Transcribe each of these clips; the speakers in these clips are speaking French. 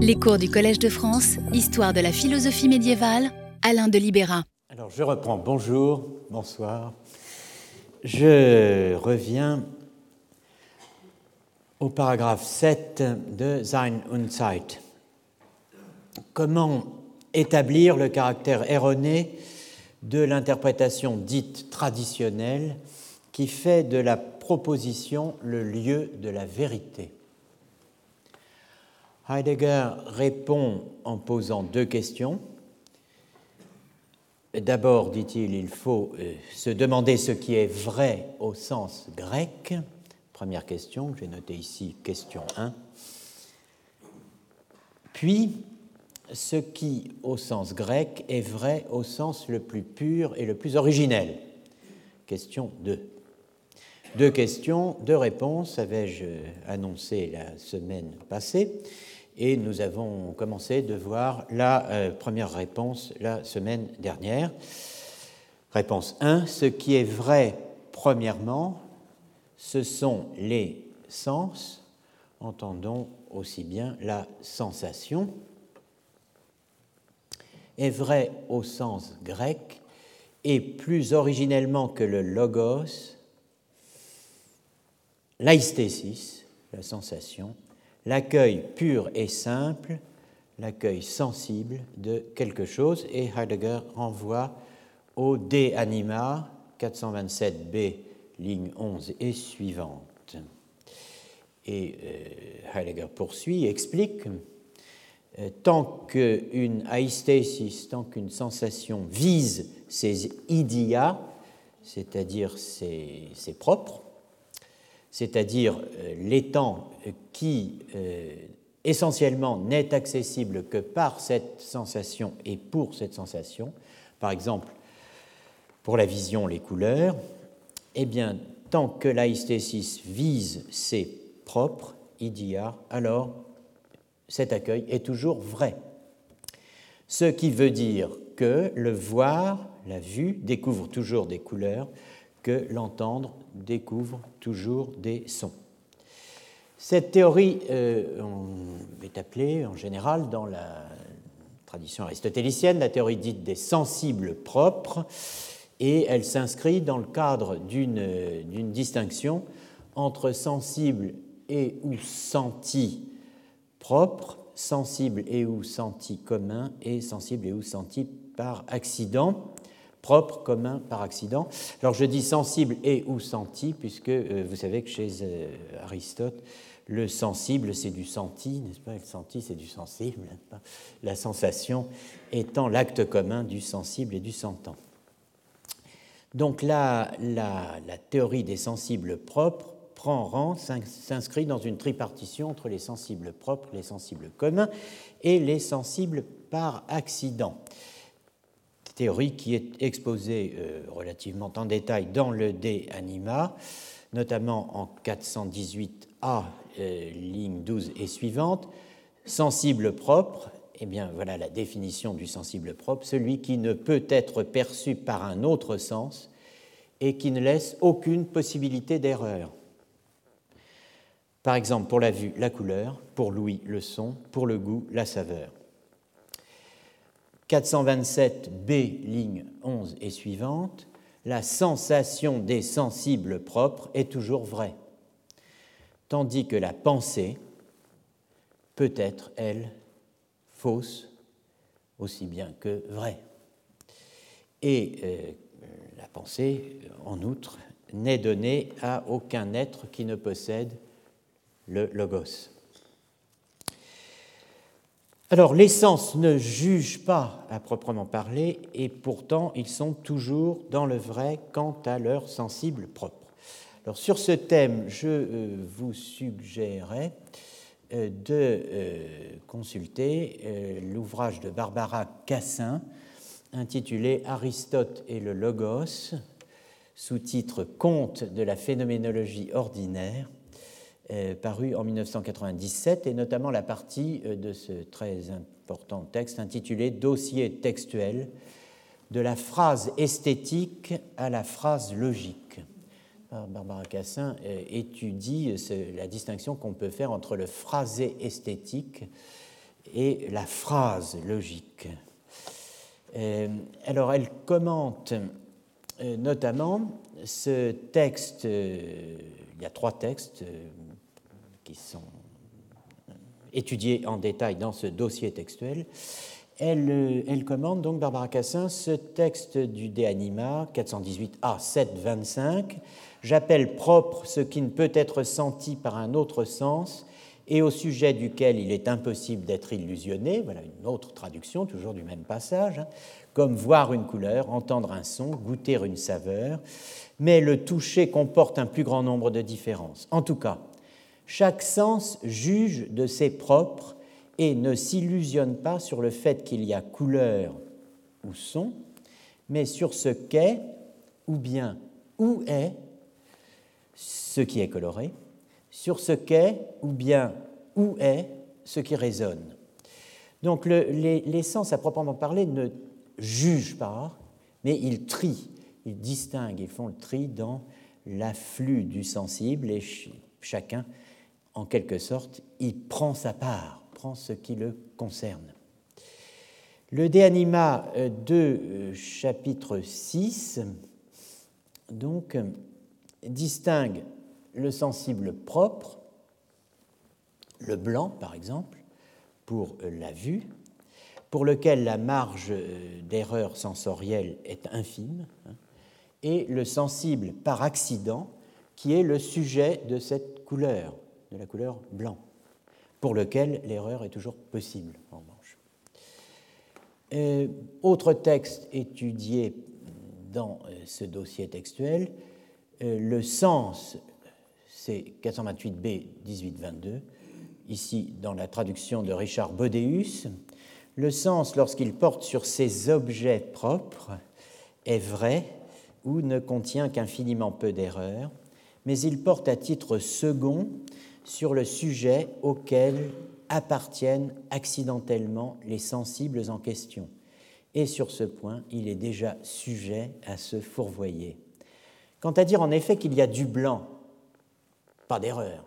Les cours du Collège de France, Histoire de la philosophie médiévale, Alain de Libéra. Alors je reprends. Bonjour, bonsoir. Je reviens au paragraphe 7 de Sein und Zeit. Comment établir le caractère erroné de l'interprétation dite traditionnelle qui fait de la proposition le lieu de la vérité? Heidegger répond en posant deux questions. D'abord, dit-il, il faut euh, se demander ce qui est vrai au sens grec. Première question, j'ai noté ici question 1. Puis, ce qui, au sens grec, est vrai au sens le plus pur et le plus originel. Question 2. Deux questions, deux réponses, avais-je annoncé la semaine passée et nous avons commencé de voir la euh, première réponse la semaine dernière. Réponse 1. Ce qui est vrai, premièrement, ce sont les sens. Entendons aussi bien la sensation. Est vrai au sens grec et plus originellement que le logos, l'aïstésis, la sensation, l'accueil pur et simple, l'accueil sensible de quelque chose, et Heidegger renvoie au De Anima 427b, ligne 11 et suivante. Et euh, Heidegger poursuit, explique, euh, tant qu'une aïstésis, tant qu'une sensation vise ses idia, c'est-à-dire ses, ses propres, c'est-à-dire euh, l'étang qui euh, essentiellement n'est accessible que par cette sensation et pour cette sensation, par exemple pour la vision, les couleurs, eh bien, tant que l'aïstésis vise ses propres idia, alors cet accueil est toujours vrai. Ce qui veut dire que le voir, la vue, découvre toujours des couleurs, que l'entendre découvre toujours des sons. Cette théorie euh, est appelée en général dans la tradition aristotélicienne la théorie dite des sensibles propres et elle s'inscrit dans le cadre d'une distinction entre sensible et ou senti propre, sensible et ou senti commun et sensible et ou senti par accident propre, commun, par accident. Alors je dis sensible et ou senti, puisque euh, vous savez que chez euh, Aristote, le sensible, c'est du senti, n'est-ce pas? Le senti, c'est du sensible, La sensation étant l'acte commun du sensible et du sentant. Donc là, la théorie des sensibles propres prend rang, s'inscrit dans une tripartition entre les sensibles propres, les sensibles communs et les sensibles par accident théorie qui est exposée euh, relativement en détail dans le De Anima, notamment en 418a, euh, ligne 12 et suivante. Sensible propre, eh bien voilà la définition du sensible propre, celui qui ne peut être perçu par un autre sens et qui ne laisse aucune possibilité d'erreur. Par exemple, pour la vue, la couleur, pour l'ouïe, le son, pour le goût, la saveur. 427b, ligne 11 et suivante, la sensation des sensibles propres est toujours vraie, tandis que la pensée peut être, elle, fausse aussi bien que vraie. Et euh, la pensée, en outre, n'est donnée à aucun être qui ne possède le logos. Alors les sens ne jugent pas à proprement parler et pourtant ils sont toujours dans le vrai quant à leur sensible propre. Alors sur ce thème, je euh, vous suggérerais euh, de euh, consulter l'ouvrage de Barbara Cassin intitulé Aristote et le Logos, sous-titre Conte de la phénoménologie ordinaire paru en 1997, et notamment la partie euh, de ce très important texte intitulé Dossier textuel de la phrase esthétique à la phrase logique. Barbara Cassin euh, étudie la distinction qu'on peut faire entre le phrasé esthétique et la phrase logique. Euh, alors elle commente euh, notamment ce texte, euh, il y a trois textes qui sont étudiés en détail dans ce dossier textuel. Elle, elle commente donc, Barbara Cassin, ce texte du De Anima 418a 725. J'appelle propre ce qui ne peut être senti par un autre sens et au sujet duquel il est impossible d'être illusionné, voilà une autre traduction, toujours du même passage, hein, comme voir une couleur, entendre un son, goûter une saveur, mais le toucher comporte un plus grand nombre de différences. En tout cas, chaque sens juge de ses propres et ne s'illusionne pas sur le fait qu'il y a couleur ou son, mais sur ce qu'est ou bien où est ce qui est coloré, sur ce qu'est ou bien où est ce qui résonne. Donc les, sens à proprement parler ne jugent pas, mais ils trient, ils distinguent, ils font le tri dans l'afflux du sensible et chacun, en quelque sorte, y prend sa part, prend ce qui le concerne. Le De Anima de euh, chapitre 6 donc, distingue le sensible propre, le blanc par exemple, pour la vue, pour lequel la marge euh, d'erreur sensorielle est infime, hein, et le sensible par accident, qui est le sujet de cette couleur, de la couleur blanc, pour lequel l'erreur est toujours possible en revanche. Euh, autre texte étudié dans euh, ce dossier textuel, le sens c'est 428b 1822, ici dans la traduction de Richard Bodeus. Le sens, lorsqu'il porte sur ces objets propres, est vrai ou ne contient qu'infiniment peu d'erreurs, mais il porte à titre second sur le sujet auquel appartiennent accidentellement les sensibles en question. Et sur ce point, il est déjà sujet à se fourvoyer. Quant à dire en effet qu'il y a du blanc pas d'erreur.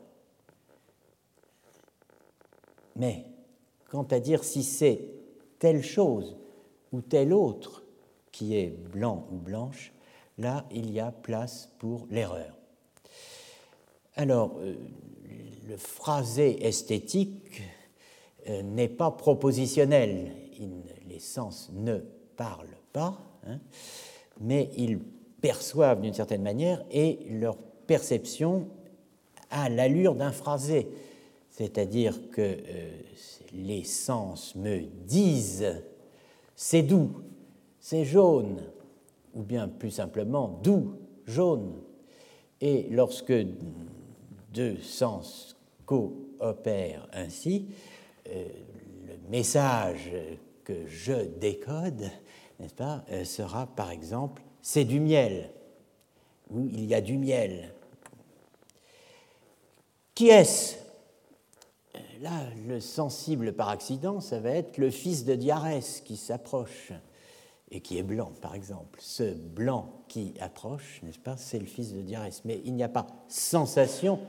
Mais quant à dire si c'est telle chose ou telle autre qui est blanc ou blanche, là, il y a place pour l'erreur. Alors, euh, le phrasé esthétique euh, n'est pas propositionnel. les sens ne parlent pas, hein, mais ils perçoivent d'une certaine manière et leur perception à l'allure d'un phrasé, c'est-à-dire que euh, les sens me disent c'est doux, c'est jaune, ou bien plus simplement doux, jaune. Et lorsque deux sens coopèrent ainsi, euh, le message que je décode, n'est-ce pas, euh, sera par exemple c'est du miel, ou il y a du miel, qui est-ce? Là, le sensible par accident, ça va être le fils de Diarès qui s'approche et qui est blanc, par exemple. Ce blanc qui approche, n'est-ce pas, c'est le fils de Diarès. Mais il n'y a pas sensation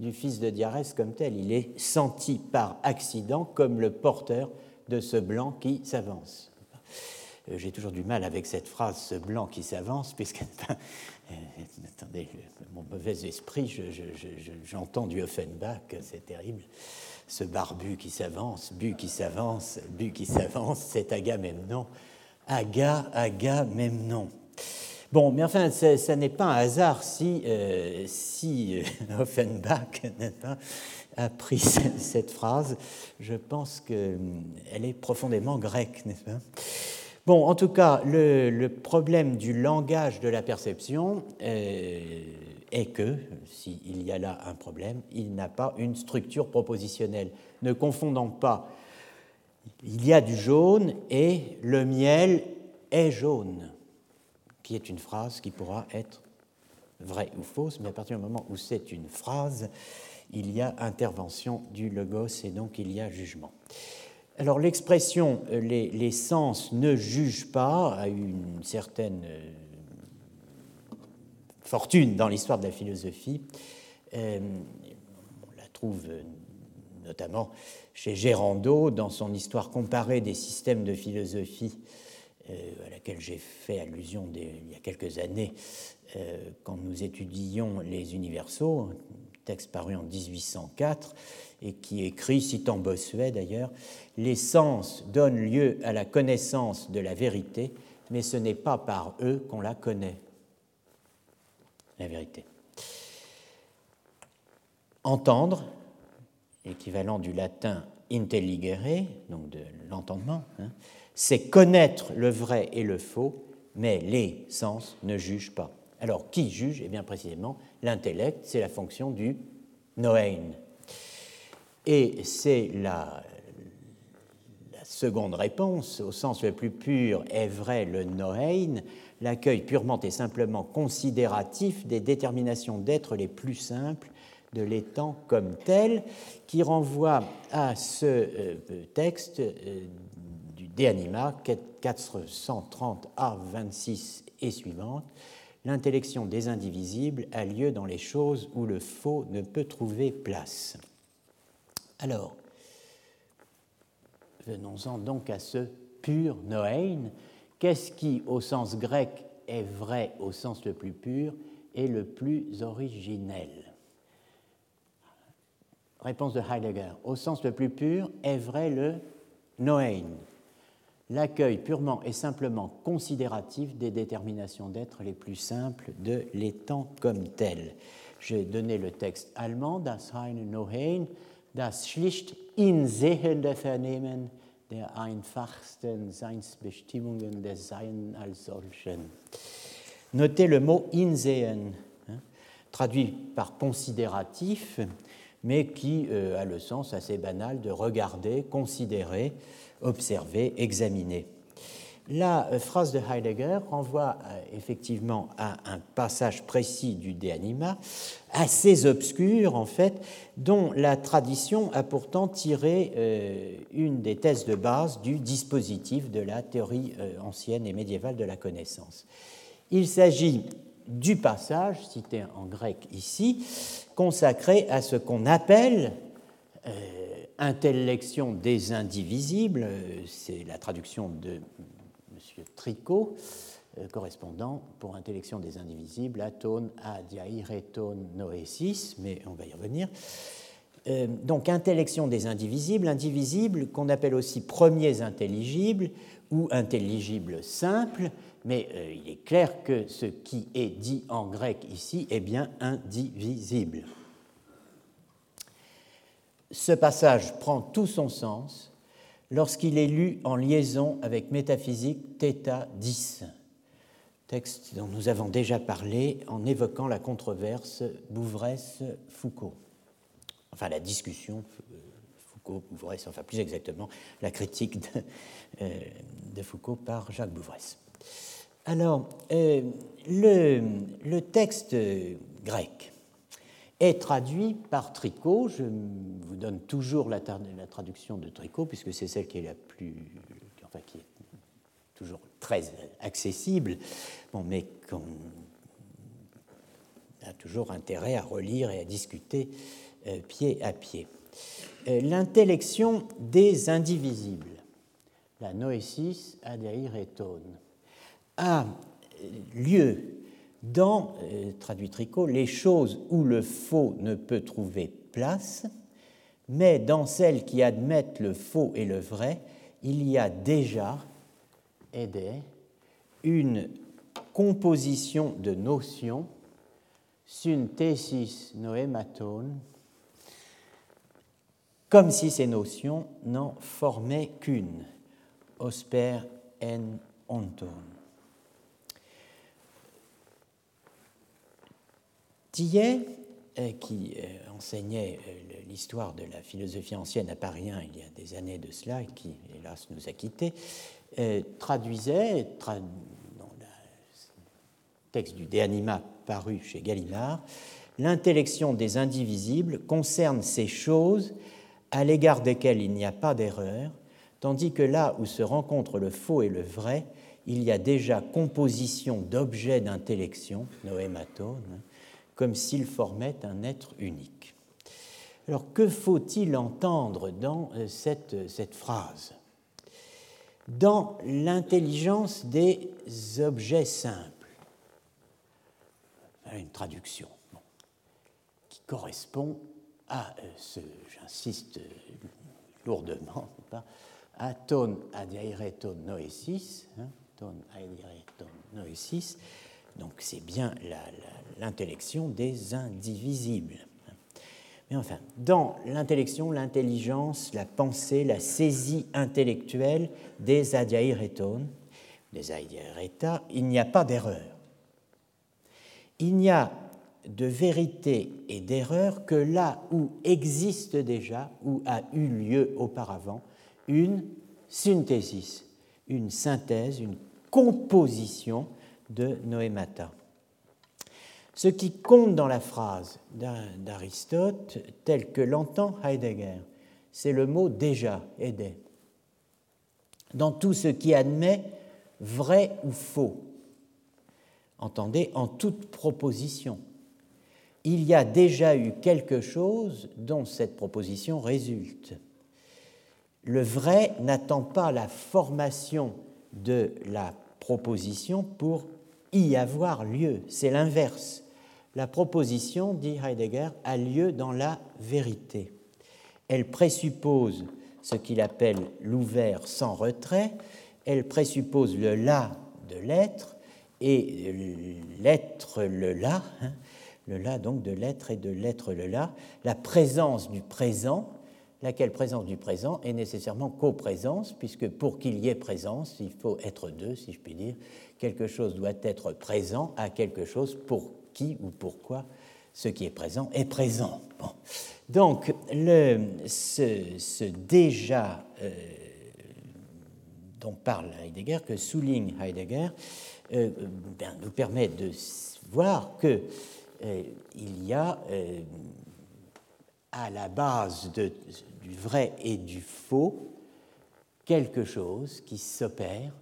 du fils de Diarès comme tel. Il est senti par accident comme le porteur de ce blanc qui s'avance. Euh, j'ai toujours du mal avec cette phrase, ce blanc qui s'avance, puisque, euh, attendez, mon mauvais esprit, j'entends du Offenbach, c'est terrible. Ce barbu qui s'avance, bu qui s'avance, bu qui s'avance, c'est Agamemnon. Aga, Aga, non. Bon, mais enfin, ça n'est pas un hasard si, euh, si Offenbach a pris cette phrase. Je pense qu'elle est profondément grecque, n'est-ce pas? Bon, en tout cas, le, problème du langage de la perception euh, est que, s'il y a là un problème, il n'a pas une structure propositionnelle. Ne confondons pas, il y a du jaune et le miel est jaune, qui est une phrase qui pourra être vraie ou fausse, mais à partir du moment où c'est une phrase, il y a intervention du logos et donc il y a jugement. Alors l'expression euh, les, sens ne jugent pas a eu une certaine euh, fortune dans l'histoire de la philosophie. Euh, on la trouve notamment chez Gérando, dans son histoire comparée des systèmes de philosophie, à laquelle j'ai fait allusion il y a quelques années, euh, quand nous étudions les universaux, texte paru en 1804 et qui écrit, citant Bossuet d'ailleurs, Les sens donnent lieu à la connaissance de la vérité, mais ce n'est pas par eux qu'on la connaît, la vérité. Entendre, équivalent du latin intelligere, donc de l'entendement, hein, c'est connaître le vrai et le faux, mais les sens ne jugent pas. Alors, qui juge? Eh bien, précisément, l'intellect, c'est la fonction du Noein. Et c'est la, la, seconde réponse, au sens le plus pur, est vrai le Noein, l'accueil purement et simplement considératif des déterminations d'être les plus simples de l'étang comme tel, qui renvoie à ce euh, texte euh, du De Anima 430 a 26 et suivante. L'intellection des indivisibles a lieu dans les choses où le faux ne peut trouver place. Alors, venons-en donc à ce pur noein. Qu'est-ce qui, au sens grec, est vrai au sens le plus pur et le plus originel? Réponse de Heidegger. Au sens le plus pur est vrai le noein, l'accueil purement et simplement considératif des déterminations d'être les plus simples de l'étang comme tel. J'ai donné le texte allemand, das reine Noein, das schlicht insehende Vernehmen der einfachsten Seinsbestimmungen des Sein als solchen. Notez le mot insehen, hein, traduit par considératif, mais qui euh, a le sens assez banal de regarder, considérer, observer, examiner. La euh, phrase de Heidegger renvoie euh, effectivement à un passage précis du De Anima, assez obscur en fait, dont la tradition a pourtant tiré euh, une des thèses de base du dispositif de la théorie ancienne et médiévale de la connaissance. Il s'agit du passage, cité en grec ici, consacré à ce qu'on appelle intellection des indivisibles, c'est la traduction de Tricot, euh, correspondant pour intellection des indivisibles, atone adiaireton noesis, mais on va y revenir. Euh, donc intellection des indivisibles, indivisibles qu'on appelle aussi premiers intelligibles ou intelligibles simples, mais euh, il est clair que ce qui est dit en grec ici est bien indivisible. Ce passage prend tout son sens lorsqu'il est lu en liaison avec Métaphysique Theta 10, texte dont nous avons déjà parlé en évoquant la controverse Bouvresse-Foucault. Enfin, la discussion Foucault-Bouvresse, enfin plus exactement, la critique de, euh, Foucault par Jacques Bouvresse. Alors, euh, le texte grec est traduit par Tricot. Je vous donne toujours la, traduction de Tricot, puisque c'est celle qui est la plus. Enfin, qui est toujours très accessible, mais qu'on a toujours intérêt à relire et à discuter euh, pied à pied. Euh, l'intellection des indivisibles, la noésis adeiretone, a lieu dans, euh, traduit Tricot, les choses où le faux ne peut trouver place, mais dans celles qui admettent le faux et le vrai, il y a déjà, une composition de notions, synthesis noématone, comme si ces notions n'en formaient qu'une, osper en onton. Tillet, euh, qui euh, enseignait euh, l'histoire de la philosophie ancienne à Paris il y a des années de cela, et qui, hélas, nous a quittés, traduisait, dans le texte du De Anima paru chez Gallimard, l'intellection des indivisibles concerne ces choses à l'égard desquelles il n'y a pas d'erreur, tandis que là où se rencontrent le faux et le vrai, il y a déjà composition d'objets d'intellection, noématone, comme s'il formait un être unique. Alors que faut-il entendre dans euh, cette, cette phrase? Dans l'intelligence des objets simples, une traduction qui correspond à euh, ce, j'insiste lourdement, à ton adiaireton noesis, hein, ton noesis, donc c'est bien l'intellection des indivisibles. Mais enfin, dans l'intellection, l'intelligence, la pensée, la saisie intellectuelle des adiaireton, des adiaireta, il n'y a pas d'erreur. Il n'y a de vérité et d'erreur que là où existe déjà, où a eu lieu auparavant, une synthesis, une synthèse, une composition de noémata. Ce qui compte dans la phrase d'Aristote, tel que l'entend Heidegger, c'est le mot déjà, aidé. Dans tout ce qui admet vrai ou faux, entendez, en toute proposition, il y a déjà eu quelque chose dont cette proposition résulte. Le vrai n'attend pas la formation de la proposition pour y avoir lieu, c'est l'inverse. La proposition, dit Heidegger, a lieu dans la vérité. Elle présuppose ce qu'il appelle l'ouvert sans retrait, elle présuppose le là de l'être, et l'être le là, hein, le là donc de l'être et de l'être le là, la présence du présent, laquelle présence du présent est nécessairement coprésence, puisque pour qu'il y ait présence, il faut être deux, si je puis dire. Quelque chose doit être présent à quelque chose pour qui ou pourquoi ce qui est présent est présent. Donc, ce, déjà euh, dont parle Heidegger, que souligne Heidegger, euh, ben, nous permet de voir que euh, il y a euh, à la base du vrai et du faux quelque chose qui s'opère euh,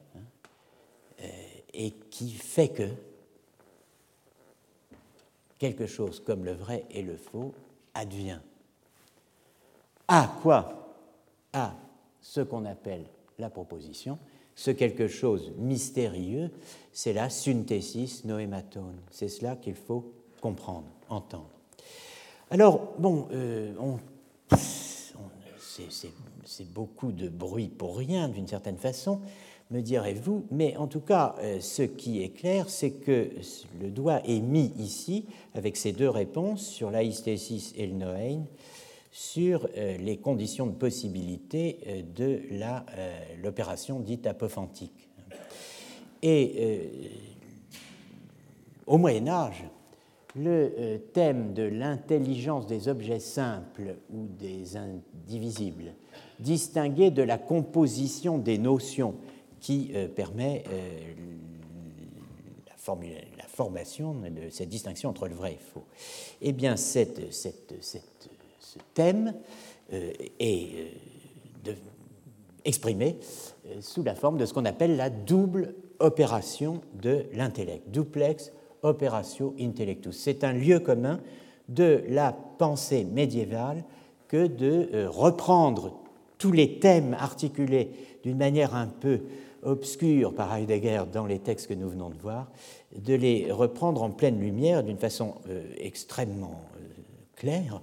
et qui fait que quelque chose comme le vrai et le faux advient. À quoi À ce qu'on appelle la proposition, ce quelque chose mystérieux, c'est la synthesis noématone. C'est cela qu'il faut comprendre, entendre. Alors, bon, euh, c'est beaucoup de bruit pour rien, d'une certaine façon, me direz-vous, mais en tout cas, euh, ce qui est clair, c'est que le doigt est mis ici, avec ces deux réponses, sur l'aïstésis et le noein, sur euh, les conditions de possibilité de l'opération dite apophantique. Et au Moyen Âge, le euh, thème de l'intelligence des objets simples ou des indivisibles, distingué de la composition des notions qui euh, permet euh, la, formation de cette distinction entre le vrai et le faux. Eh bien, cette, ce thème est exprimé sous la forme de ce qu'on appelle la double opération de l'intellect, duplex operatio intellectus. C'est un lieu commun de la pensée médiévale que de euh, reprendre tous les thèmes articulés d'une manière un peu obscure par Heidegger dans les textes que nous venons de voir, de les reprendre en pleine lumière d'une façon euh, extrêmement euh, claire,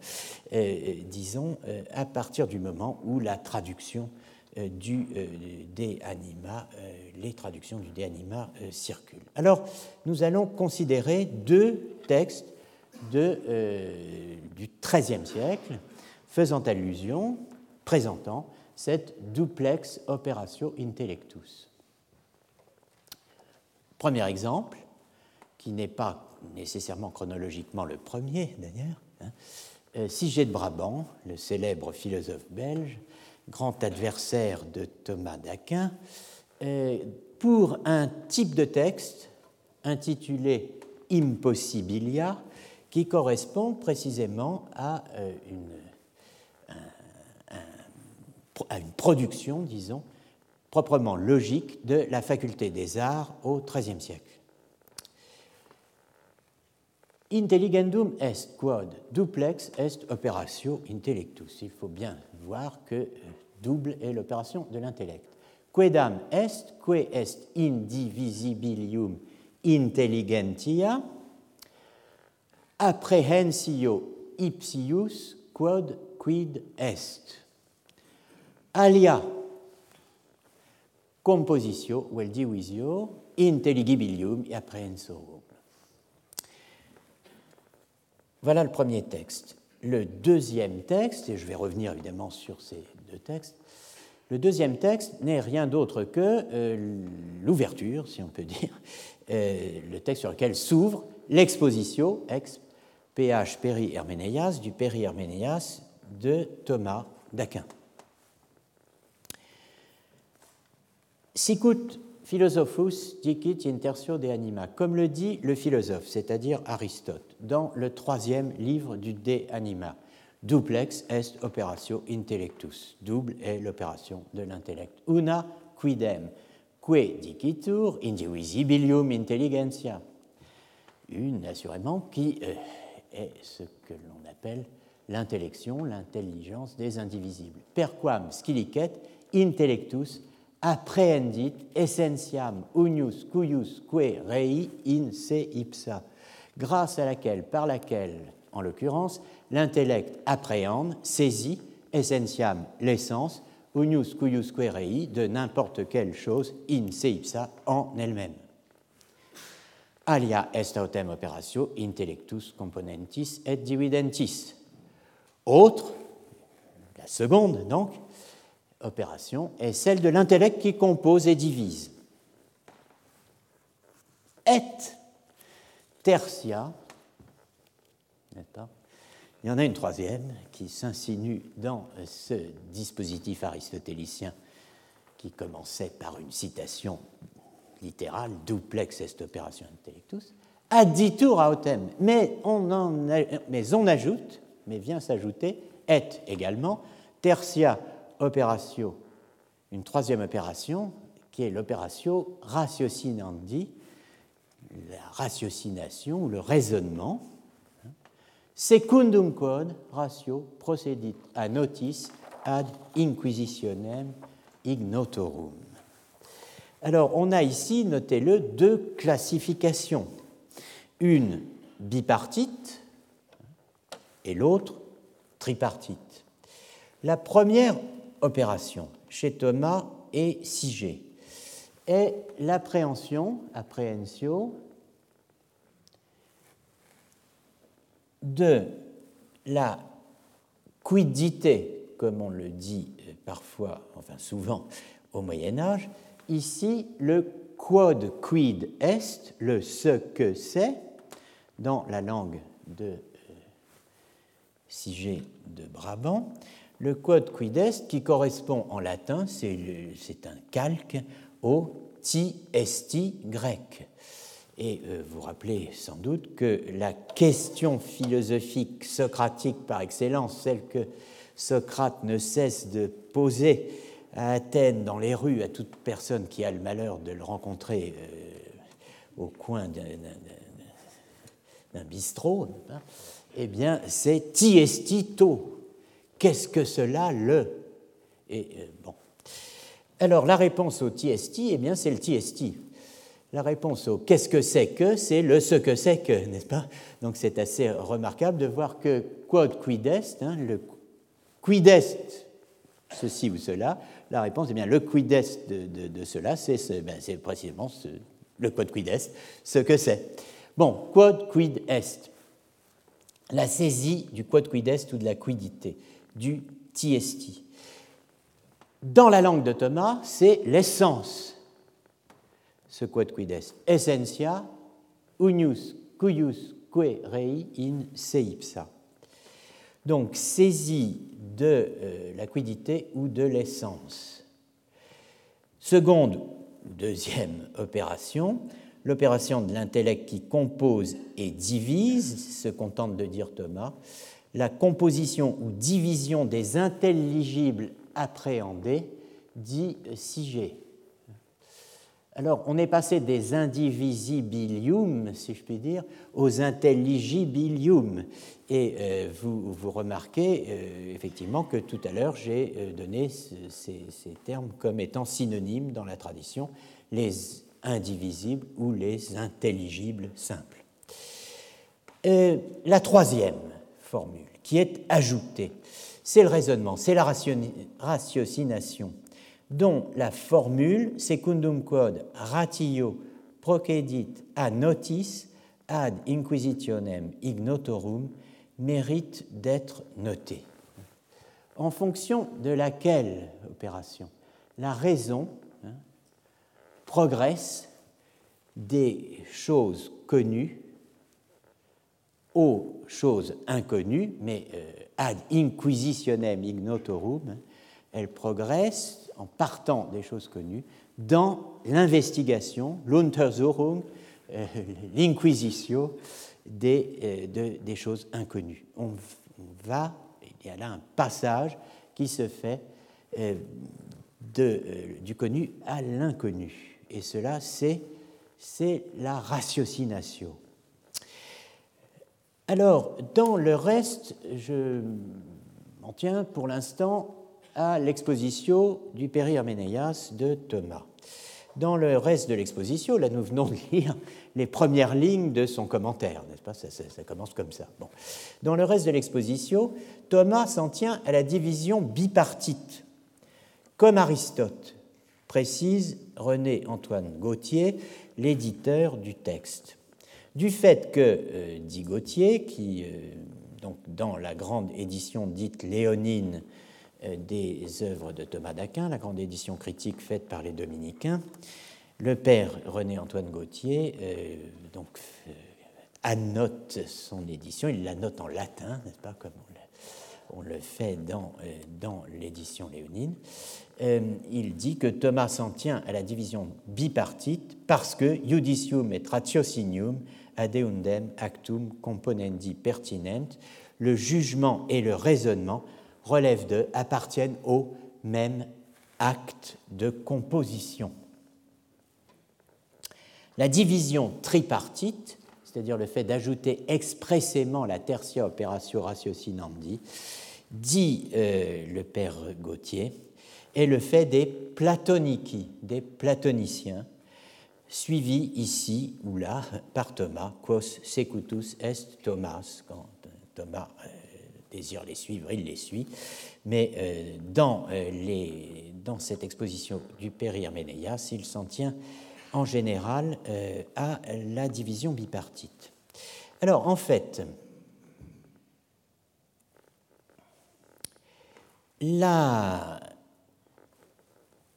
disons, à partir du moment où la traduction du De Anima les traductions du De Anima euh, circulent. Alors, nous allons considérer deux textes euh, du XIIIe siècle faisant allusion, présentant cette duplex operatio intellectus. Premier exemple, qui n'est pas nécessairement chronologiquement le premier d'ailleurs, hein, euh, Sigé de Brabant, le célèbre philosophe belge, grand adversaire de Thomas d'Aquin, euh, pour un type de texte intitulé Impossibilia, qui correspond précisément à euh, une, à une production, disons, proprement logique de la faculté des arts au XIIIe siècle. Intelligendum est quod duplex est operatio intellectus. Il faut bien voir que euh, double est l'opération de l'intellect. Quedam est, que est indivisibilium intelligentia, apprehensio ipsius quod quid est. Alia compositio vel divisio intelligibilium et apprehensorum. Voilà le premier texte. Le deuxième texte, et je vais revenir évidemment sur ces deux textes, le deuxième texte n'est rien d'autre que euh, l'ouverture, si on peut dire, euh, le texte sur lequel s'ouvre l'exposition ex PH Peri Herménéas du Peri Herménéas de Thomas d'Aquin. Sicut Philosophus dicit in tertio de anima, comme le dit le philosophe, c'est-à-dire Aristote, dans le troisième livre du De anima. Duplex est operatio intellectus. Double est l'opération de l'intellect. Una quidem, que dicitur indivisibilium intelligentia. Une, assurément, qui euh, est ce que l'on appelle l'intellection, l'intelligence des indivisibles. Perquam scilicet intellectus apprehendit essentiam unius cuius que rei in se ipsa, grâce à laquelle, par laquelle, en l'occurrence, l'intellect appréhende, saisit, essentiam, l'essence, unius cuius que rei, de n'importe quelle chose in se ipsa, en elle-même. Alia est autem operatio intellectus componentis et dividentis. Autre, la seconde donc, opération est celle de l'intellect qui compose et divise. Et tertia, il y en a une troisième qui s'insinue dans ce dispositif aristotélicien qui commençait par une citation littérale, duplex est operation intellectus, additur autem, mais on, mais on ajoute, mais vient s'ajouter, et également, tertia opération, une troisième opération, qui est l'opération ratiocinandi, la ratiocination ou le raisonnement. Secundum quod ratio procedit a notis ad inquisitionem ignotorum. Alors, on a ici, notez-le, deux classifications. Une bipartite et l'autre tripartite. La première opération chez Thomas et Sigé. Est l'appréhension, appréhensio, de la quidité, comme on le dit parfois, enfin souvent au Moyen Âge, ici le quod quid est, le ce que c'est, dans la langue de euh, Sigé de Brabant, le quod quid est, qui correspond en latin, c'est un calque au ti esti grec. Et euh, vous rappelez sans doute que la question philosophique socratique par excellence, celle que Socrate ne cesse de poser à Athènes, dans les rues, à toute personne qui a le malheur de le rencontrer euh, au coin d'un bistrot, eh bien, c'est ti esti to, Qu'est-ce que cela le? Et euh, bon. Alors la réponse au TST, eh bien c'est le TST. La réponse au qu'est-ce que c'est que, c'est le ce que c'est que, n'est-ce pas? Donc c'est assez remarquable de voir que quod quid est, hein, le quid est ceci ou cela, la réponse eh bien le quid est de, cela, c'est ben, précisément le quod quid est, ce que c'est. Bon, quod quid est, la saisie du quod quid est ou de la quidité du TST. Dans la langue de Thomas, c'est l'essence, ce quod quid est. Essentia unius cuius que rei in se ipsa. Donc, saisie de euh, la quidité ou de l'essence. Seconde, deuxième opération, l'opération de l'intellect qui compose et divise, se contente de dire Thomas, la composition ou division des intelligibles appréhendés, dit Sigé. Alors, on est passé des indivisibilium, si je puis dire, aux intelligibilium. Et euh, vous, vous, remarquez euh, effectivement que tout à l'heure, j'ai euh, donné ces, ces, termes comme étant synonymes dans la tradition, les indivisibles ou les intelligibles simples. la troisième formule qui est ajoutée, c'est le raisonnement, c'est la ratiocination dont la formule secundum quod ratio procedit a notis ad inquisitionem ignotorum mérite d'être notée. En fonction de laquelle opération la raison hein, progresse des choses connues aux choses inconnues, mais euh, ad inquisitionem ignotorum, elle progresse en partant des choses connues, dans l'investigation, l'Untersuchung, euh, l'inquisition des, euh, des, choses inconnues. On, va, il y a là un passage qui se fait euh, de, du connu à l'inconnu. Et cela, c'est la ratiocination. Alors, dans le reste, je m'en tiens pour l'instant à l'exposition du Péri-Herménéas de Thomas. Dans le reste de l'exposition, là nous venons de lire les premières lignes de son commentaire, n'est-ce pas? Ça, commence comme ça. Dans le reste de l'exposition, Thomas s'en tient à la division bipartite, comme Aristote, précise René-Antoine Gauthier, l'éditeur du texte. Du fait que, euh, dit Gauthier, qui, euh, donc, dans la grande édition dite léonine euh, des œuvres de Thomas d'Aquin, la grande édition critique faite par les dominicains. Le père René-Antoine Gauthier donc, annote son édition, il l'annote en latin, n'est-ce pas, comme on le, fait dans l'édition léonine. Il dit que Thomas s'en tient à la division bipartite parce que judicium et ratiocinium adeundem actum componendi pertinent, le jugement et le raisonnement relèvent de, appartiennent au même acte de composition. La division tripartite, c'est-à-dire le fait d'ajouter expressément la tertia operatio ratiocinandi, dit euh, le père Gauthier, est le fait des platoniki, des platoniciens, suivis ici ou là par Thomas, quos secutus est Thomas, quand Thomas euh, désire les suivre, il les suit. Mais euh, dans, euh, les, dans cette exposition du Péri-Herménéas, il s'en tient en général à la division bipartite. Alors, en fait, la,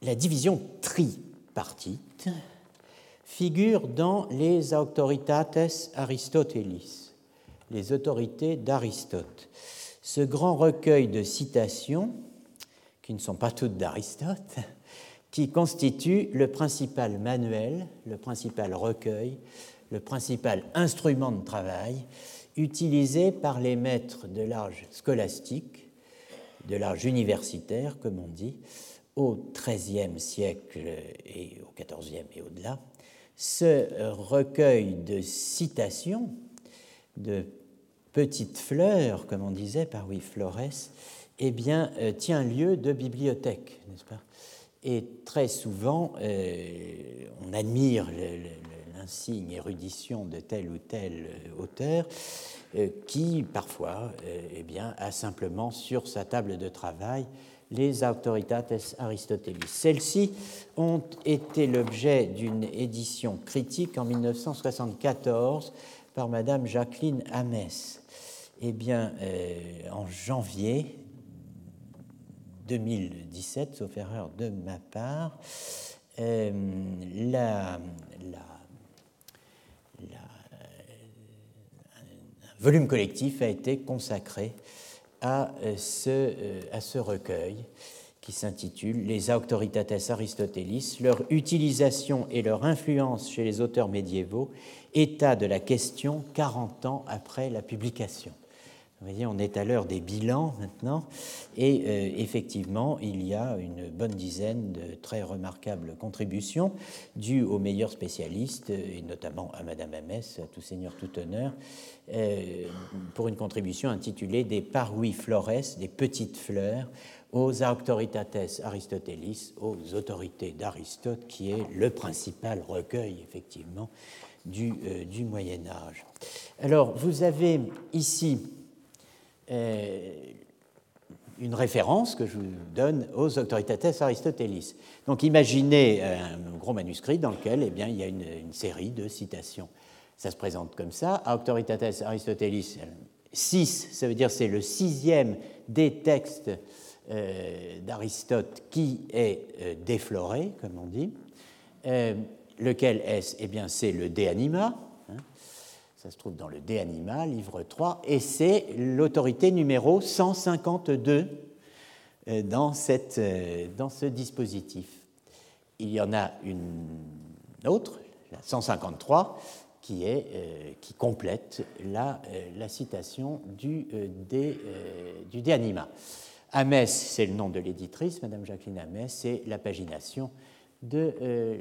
la division tripartite figure dans les autoritates Aristotelis, les autorités d'Aristote. Ce grand recueil de citations, qui ne sont pas toutes d'Aristote, qui constitue le principal manuel, le principal recueil, le principal instrument de travail utilisé par les maîtres de l'âge scolastique, de l'âge universitaire, comme on dit, au XIIIe siècle et au XIVe et au-delà. Ce recueil de citations, de petite fleur, comme on disait par oui Flores, eh bien, euh, tient lieu de bibliothèque, n'est-ce pas? Et très souvent, euh, on admire l'insigne érudition de tel ou tel euh, auteur, qui parfois eh bien, a simplement sur sa table de travail les Autoritates Aristotelis. Celles-ci ont été l'objet d'une édition critique en 1974 par Madame Jacqueline Hamès eh bien, euh, en janvier 2017, sauf erreur de ma part, euh, un volume collectif a été consacré à euh, ce, à ce recueil qui s'intitule Les Auctoritates Aristotelis, leur utilisation et leur influence chez les auteurs médiévaux, état de la question 40 ans après la publication Vous voyez, on est à l'heure des bilans maintenant, et euh, effectivement, il y a une bonne dizaine de très remarquables contributions dues aux meilleurs spécialistes, et notamment à Madame Hamès, à tout seigneur, tout honneur, euh, pour une contribution intitulée Des parui flores, des petites fleurs, aux auctoritates Aristotelis, aux autorités d'Aristote, qui est le principal recueil, effectivement, du, euh, Moyen Âge. Alors, vous avez ici euh, une référence que je vous donne aux Auctoritates Aristotelis. Donc imaginez un gros manuscrit dans lequel eh bien, il y a une, série de citations. Ça se présente comme ça. Auctoritates Aristotelis 6, ça veut dire c'est le sixième des textes euh, d'Aristote qui est euh, défloré, comme on dit. lequel est-ce? Eh bien, c'est le De Anima, ça se trouve dans le De Anima, livre 3, et c'est l'autorité numéro 152 euh, dans, cette, euh, dans ce dispositif. Il y en a une autre, la 153, qui, est, euh, qui complète la, la citation du, de, du De Anima. Amès, c'est le nom de l'éditrice, Madame Jacqueline Amès, c'est la pagination de,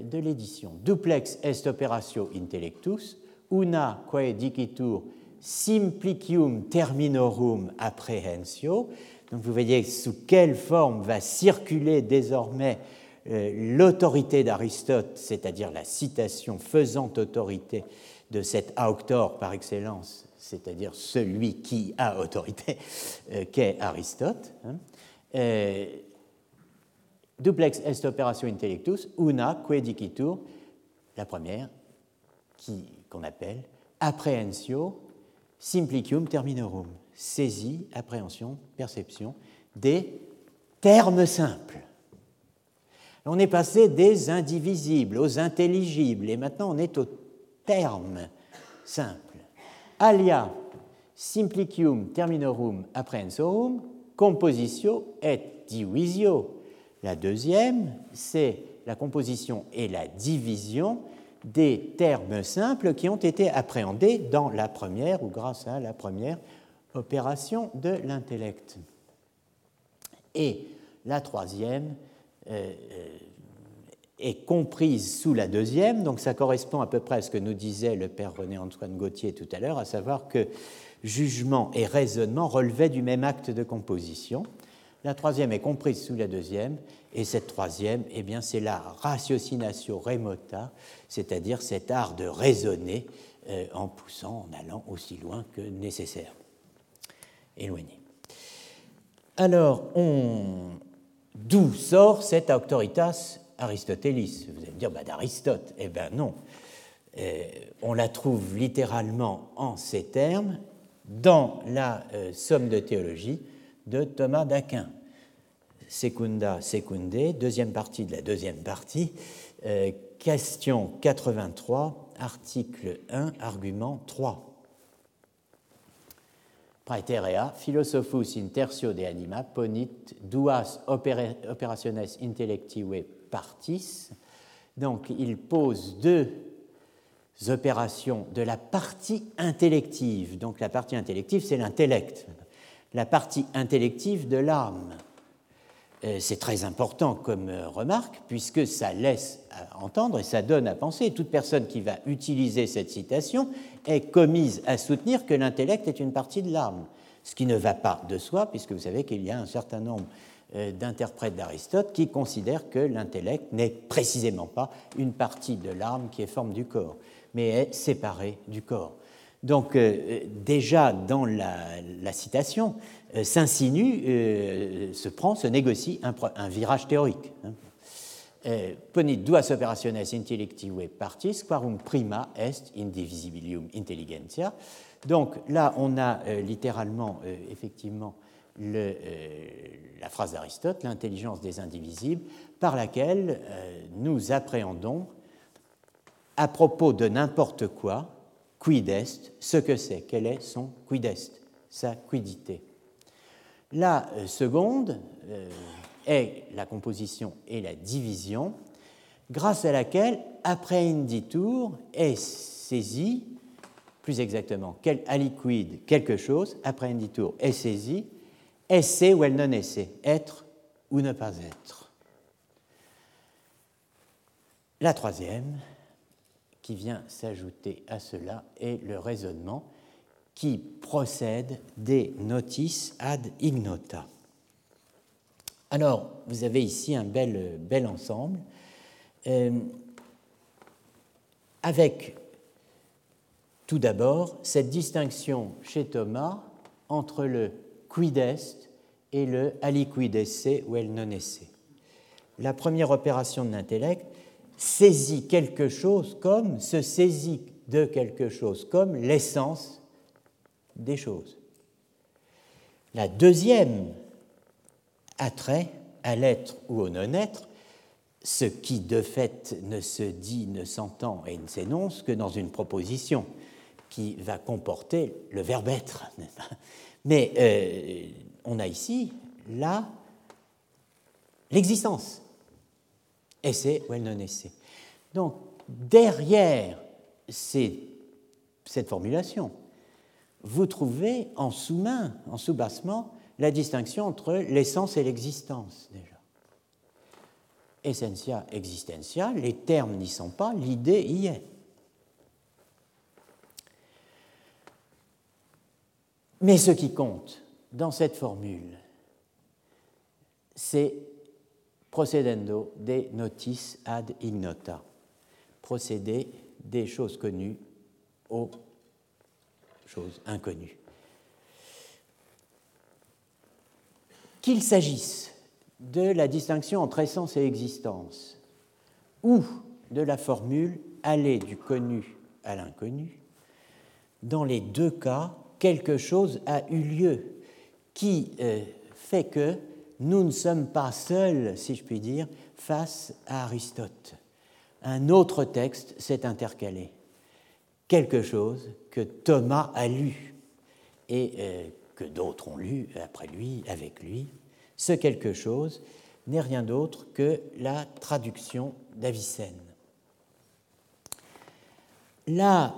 de l'édition. Duplex est operatio intellectus, una quae dicitur simplicium terminorum apprehensio. Donc vous voyez sous quelle forme va circuler désormais euh, l'autorité d'Aristote, c'est-à-dire la citation faisant autorité de cet auctor par excellence, c'est-à-dire celui qui a autorité, euh, qu'est Aristote. Hein. Euh, duplex est operatio intellectus, una quae dicitur, la première, qu'on appelle apprehensio simplicium terminorum, saisie, appréhension, perception des termes simples. On est passé des indivisibles aux intelligibles et maintenant on est aux termes simples. Alia simplicium terminorum apprehensorum compositio et divisio. La deuxième, c'est la composition et la division des termes simples qui ont été appréhendés dans la première ou grâce à la première opération de l'intellect. Et la troisième est comprise sous la deuxième, donc ça correspond à peu près à ce que nous disait le père René-Antoine Gauthier tout à l'heure, à savoir que jugement et raisonnement relevaient du même acte de composition. La troisième est comprise sous la deuxième, et cette troisième, eh bien, c'est la ratiocinatio remota, c'est-à-dire cet art de raisonner euh, en poussant, en allant aussi loin que nécessaire, éloigné. Alors, d'où sort cet auctoritas Aristotelis? Vous allez me dire, bah, d'Aristote. Eh bien non. Euh, on la trouve littéralement en ces termes dans la euh, Somme de théologie de Thomas d'Aquin. Secunda secundé, deuxième partie de la deuxième partie, euh, question 83, article 1, argument 3. Praeterea, philosophus in tertio de anima ponit duas operationes intellective partis. Donc il pose deux opérations de la partie intellective. Donc la partie intellective, c'est l'intellect la partie intellective de l'âme. Euh, c'est très important comme euh, remarque, puisque ça laisse entendre et ça donne à penser. Toute personne qui va utiliser cette citation est commise à soutenir que l'intellect est une partie de l'âme, ce qui ne va pas de soi, puisque vous savez qu'il y a un certain nombre euh, d'interprètes d'Aristote qui considèrent que l'intellect n'est précisément pas une partie de l'âme qui est forme du corps, mais est séparée du corps. Donc euh, déjà dans la, citation, euh, s'insinue, se prend, se négocie un, virage théorique. Hein. Ponit duas operationes intellective partis, quarum prima est indivisibilium intelligentia. Donc là, on a littéralement, effectivement, la phrase d'Aristote, l'intelligence des indivisibles, par laquelle nous appréhendons, à propos de n'importe quoi, quid est, ce que c'est, quel est son quid est, sa quidité. La euh, seconde euh, est la composition et la division, grâce à laquelle apprehenditur est saisi plus exactement, quel aliquid quelque chose, après un détour, est saisi, essaie ou elle non essaie, être ou ne pas être. La troisième, qui vient s'ajouter à cela, est le raisonnement qui procède des notices ad ignota. Alors, vous avez ici un bel, ensemble, euh, avec tout d'abord cette distinction chez Thomas entre le quid est et le aliquid esse ou el non esse. La première opération de l'intellect saisit quelque chose comme, se saisit de quelque chose comme l'essence des choses. La deuxième a trait à l'être ou au non-être, ce qui de fait ne se dit, ne s'entend et ne s'énonce que dans une proposition qui va comporter le verbe être. Mais euh, on a ici, là, l'existence. Essai ou elle non essai. Donc, derrière cette formulation, vous trouvez en sous-main, en sous-bassement, la distinction entre l'essence et l'existence, déjà. Essentia, existentia, les termes n'y sont pas, l'idée y est. Mais ce qui compte dans cette formule, c'est procedendo de notis ad ignota, procéder des choses connues aux choses inconnues. Qu'il s'agisse de la distinction entre essence et existence ou de la formule aller du connu à l'inconnu, dans les deux cas, quelque chose a eu lieu qui euh, fait que nous ne sommes pas seuls, si je puis dire, face à Aristote. Un autre texte s'est intercalé, quelque chose que Thomas a lu et euh, que d'autres ont lu après lui, avec lui. Ce quelque chose n'est rien d'autre que la traduction d'Avicenne. La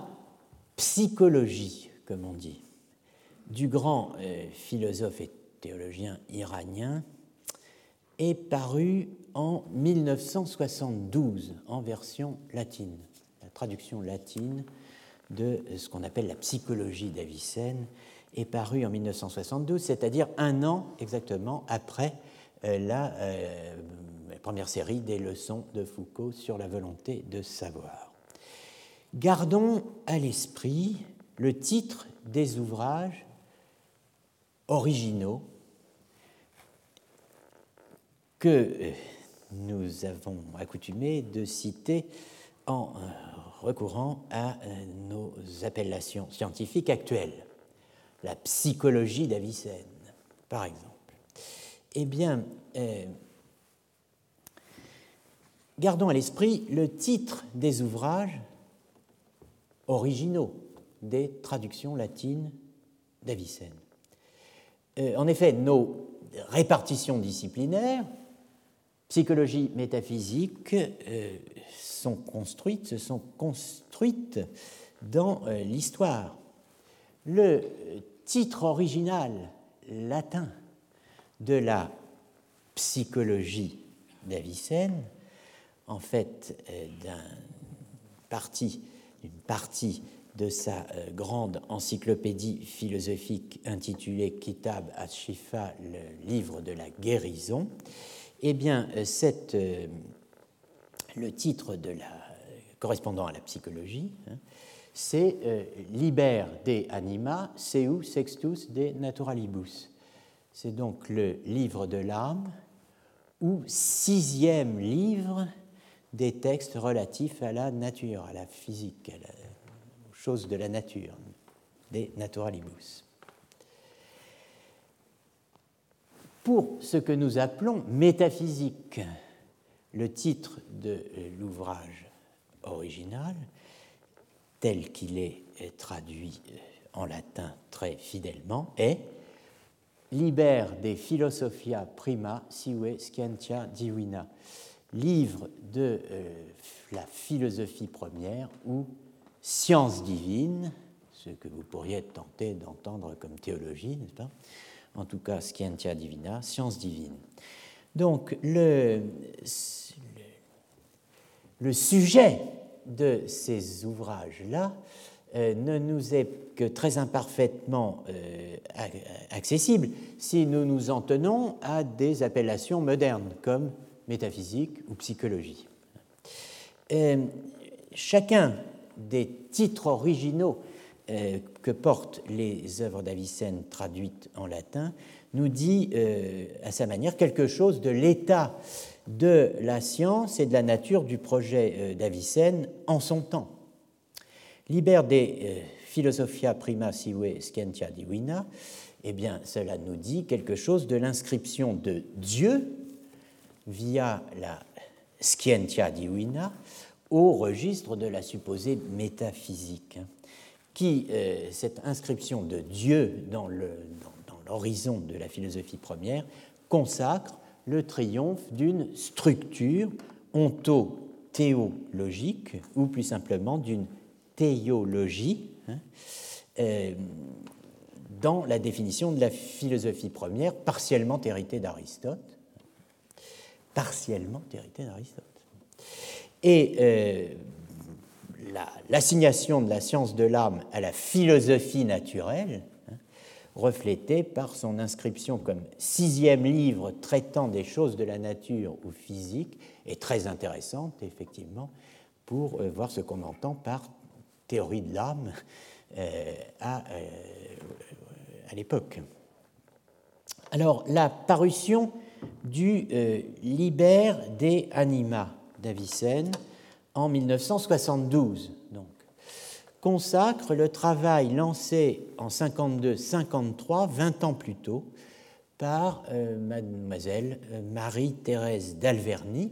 psychologie, comme on dit, du grand euh, philosophe et théologien iranien est paru en 1972 en version latine, la traduction latine de ce qu'on appelle la psychologie d'Avicenne est paru en 1972, c'est-à-dire un an exactement après euh, la, euh, la, première série des leçons de Foucault sur la volonté de savoir. Gardons à l'esprit le titre des ouvrages originaux que euh, nous avons accoutumé de citer en recourant à nos appellations scientifiques actuelles la psychologie d'Avicenne, par exemple. Eh bien, euh, gardons à l'esprit le titre des ouvrages originaux des traductions latines d'Avicenne. Euh, en effet, nos répartitions disciplinaires, psychologie, métaphysique, euh, sont construites, se sont construites dans l'histoire. Le titre original latin de la psychologie d'Avicenne, en fait euh, d'une partie, de sa euh, grande encyclopédie philosophique intitulée Kitab al-Shifa, le livre de la guérison, eh bien, euh, le titre correspondant à la psychologie, hein, c'est euh, Liber de anima seu sextus de naturalibus. C'est donc le livre de l'âme ou sixième livre des textes relatifs à la nature, à la physique, à la chose de la nature, des naturalibus. Pour ce que nous appelons métaphysique, le titre de l'ouvrage original tel qu'il est traduit euh, en latin très fidèlement, est Liber de philosophia prima sive scientia divina, livre de euh, la philosophie première ou science divine, ce que vous pourriez tenter d'entendre comme théologie, n'est-ce pas? En tout cas, scientia divina, science divine. Donc, le sujet de ces ouvrages-là euh, ne nous est que très imparfaitement euh, accessible si nous nous en tenons à des appellations modernes comme métaphysique ou psychologie. Euh, chacun des titres originaux que portent les œuvres d'Avicenne traduites en latin nous dit à sa manière quelque chose de l'état de la science et de la nature du projet d'Avicenne en son temps. Liber de euh, Philosophia prima sive scientia divina, eh bien, cela nous dit quelque chose de l'inscription de Dieu via la scientia divina au registre de la supposée métaphysique, qui, euh, cette inscription de Dieu dans l'horizon de la philosophie première, consacre le triomphe d'une structure ontothéologique, ou plus simplement d'une théologie hein, euh, dans la définition de la philosophie première, partiellement héritée d'Aristote. Partiellement héritée d'Aristote. Et euh, l'assignation de la science de l'âme à la philosophie naturelle, reflétée par son inscription comme sixième livre traitant des choses de la nature ou physique, est très intéressante, effectivement, pour euh, voir ce qu'on entend par théorie de l'âme euh, à, euh, à l'époque. Alors, la parution du Liber de Anima d'Avicenne en 1972 donc, consacre le travail lancé en 52-53, 20 ans plus tôt, par mademoiselle Marie-Thérèse d'Alverny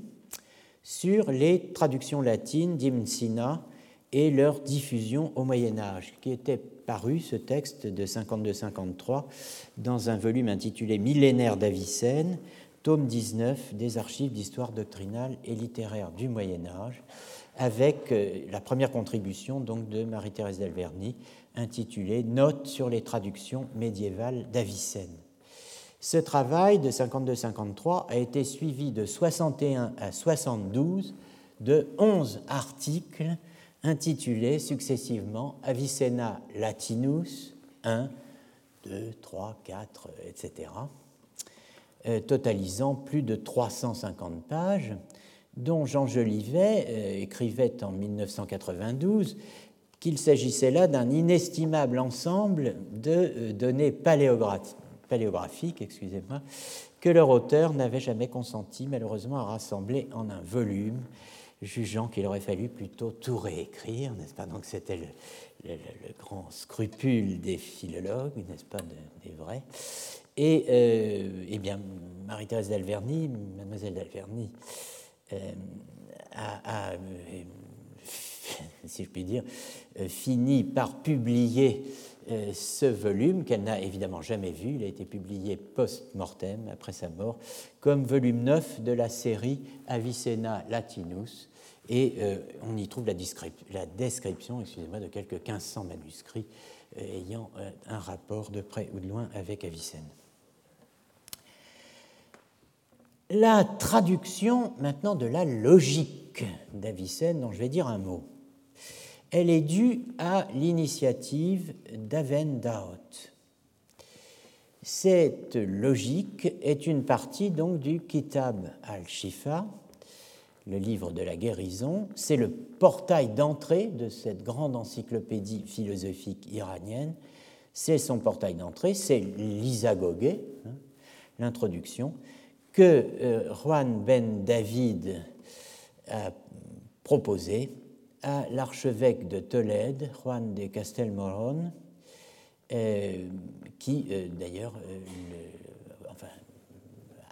sur les traductions latines d'Imsina et leur diffusion au Moyen Âge, qui était paru, ce texte de 52-53, dans un volume intitulé Millénaire d'Avicenne, tome 19 des archives d'histoire doctrinale et littéraire du Moyen Âge, avec euh, la première contribution donc de Marie-Thérèse d'Alverny, intitulée Notes sur les traductions médiévales d'Avicenne. Ce travail de 52-53 a été suivi de 61 à 72 de 11 articles intitulés successivement Avicenna Latinus 1, 2, 3, 4, etc., totalisant plus de 350 pages, dont Jean Jolivet euh, écrivait en 1992 qu'il s'agissait là d'un inestimable ensemble de euh, données paléographiques que leur auteur n'avait jamais consenti malheureusement à rassembler en un volume jugeant qu'il aurait fallu plutôt tout réécrire, n'est-ce pas? Donc c'était le, grand scrupule des philologues, n'est-ce pas, des vrais. Et euh, eh bien, Marie-Thérèse d'Alverny, mademoiselle d'Alverny, euh, a, euh, si je puis dire, fini par publier ce volume qu'elle n'a évidemment jamais vu. Il a été publié post-mortem, après sa mort, comme volume 9 de la série Avicenna Latinus, et euh, on y trouve la, description excusez-moi, de quelques 1500 manuscrits euh, ayant euh, un rapport de près ou de loin avec Avicenne. La traduction maintenant de la logique d'Avicenne, dont je vais dire un mot, elle est due à l'initiative d'Aven Daot. Cette logique est une partie donc du Kitab al-Shifa, le livre de la guérison, c'est le portail d'entrée de cette grande encyclopédie philosophique iranienne. C'est son portail d'entrée, c'est l'Isagogue, hein, l'introduction, que euh, Juan ben David a proposé à l'archevêque de Tolède, Juan de Castelmoron, euh, qui euh, d'ailleurs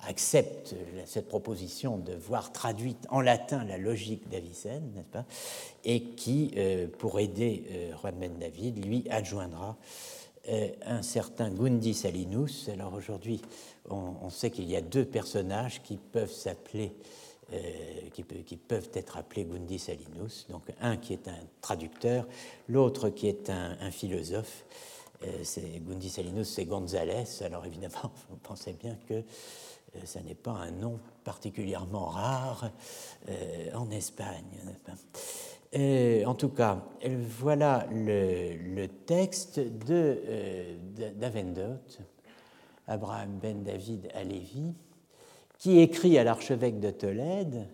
accepte cette proposition de voir traduite en latin la logique d'Avicenne, n'est-ce pas Et qui, pour aider Juan Ben David, lui adjoindra un certain Gundi Salinus. Alors aujourd'hui, on, sait qu'il y a deux personnages qui peuvent s'appeler qui, qui, peuvent être appelés Gundi Salinus. Donc un qui est un traducteur, l'autre qui est un, philosophe. c'est Gundi Salinus, c'est González. Alors évidemment, vous pensez bien que ce n'est pas un nom particulièrement rare en Espagne. Euh, en tout cas, voilà le, texte de euh, d'Avendot, Abraham ben David Alevi, qui écrit à l'archevêque de Tolède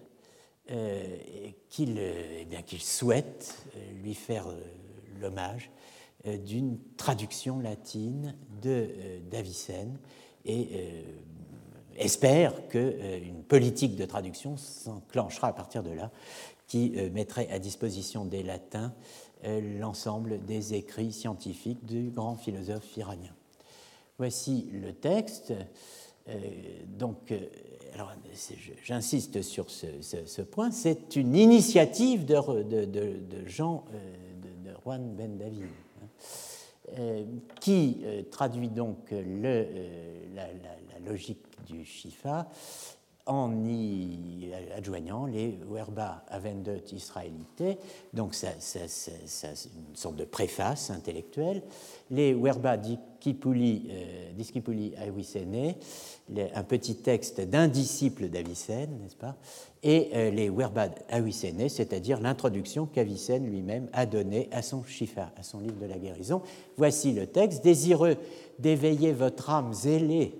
euh, qu'il eh souhaite lui faire l'hommage d'une traduction latine de d'Avicenne et espère qu'une politique de traduction s'enclenchera à partir de là qui euh, mettrait à disposition des latins euh, l'ensemble des écrits scientifiques du grand philosophe iranien. Voici le texte. Euh, donc, alors, j'insiste sur ce, point, c'est une initiative de, Jean, de, Juan Ben David, hein, qui traduit donc le, la, logique du Shifa en y adjoignant les verba avendet israélite, donc c'est une sorte de préface intellectuelle, les verba discipuli, euh, un petit texte d'un disciple d'Avicenne, n'est-ce pas, et euh, les verba avisene, c'est-à-dire l'introduction qu'Avicenne lui-même a donnée à son Shifa, à son livre de la guérison. Voici le texte, désireux d'éveiller votre âme zélée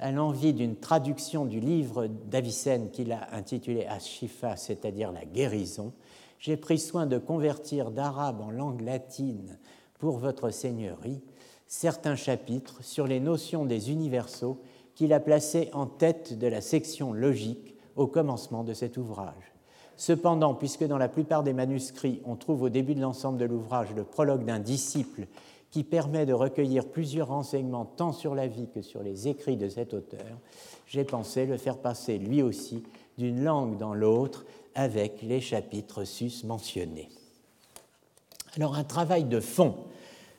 à l'envie d'une traduction du livre d'Avicenne qu'il a intitulé Ashifa, c'est-à-dire la guérison, j'ai pris soin de convertir d'arabe en langue latine pour votre seigneurie certains chapitres sur les notions des universaux qu'il a placés en tête de la section logique au commencement de cet ouvrage. Cependant, puisque dans la plupart des manuscrits, on trouve au début de l'ensemble de l'ouvrage le prologue d'un disciple qui permet de recueillir plusieurs renseignements tant sur la vie que sur les écrits de cet auteur, j'ai pensé le faire passer lui aussi d'une langue dans l'autre avec les chapitres sus mentionnés. Alors un travail de fond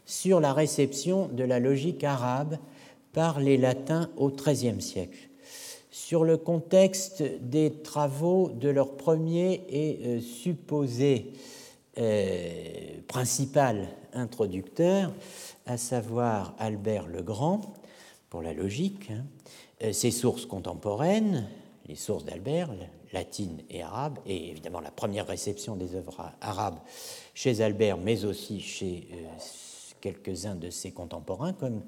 sur la réception de la logique arabe par les latins au XIIIe siècle, sur le contexte des travaux de leur premier et euh, supposé euh, principal introducteur, à savoir Albert le Grand, pour la logique, hein. euh, ses sources contemporaines, les sources d'Albert, latines et arabes, et évidemment la première réception des œuvres arabes chez Albert, mais aussi chez euh, quelques-uns de ses contemporains, comme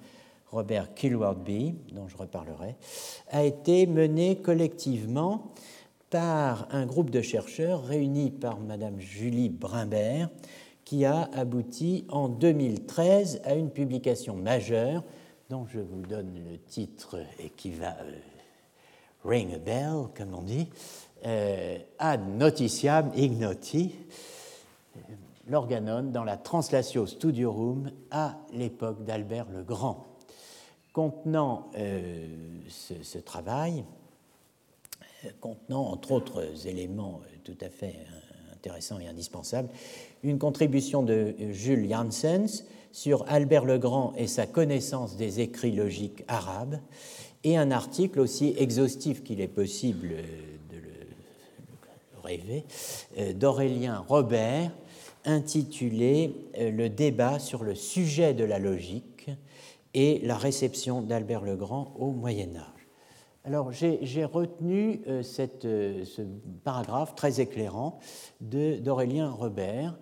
Robert Kilwardby, dont je reparlerai, a été menée collectivement par un groupe de chercheurs réunis par Madame Julie Brimbert, qui a abouti en 2013 à une publication majeure dont je vous donne le titre et qui va euh, ring a bell, comme on dit, euh, Ad notitiam ignoti, l'organon dans la Translatio Studiorum à l'époque d'Albert le Grand. Contenant euh, ce, travail, contenant entre autres éléments tout à fait intéressants et indispensables, une contribution de Jules Janssens sur Albert le Grand et sa connaissance des écrits logiques arabes, et un article aussi exhaustif qu'il est possible de le rêver d'Aurélien Robert, intitulé euh, Le débat sur le sujet de la logique et la réception d'Albert le Grand au Moyen Âge. Alors j'ai retenu euh, cette, ce paragraphe très éclairant d'Aurélien Robert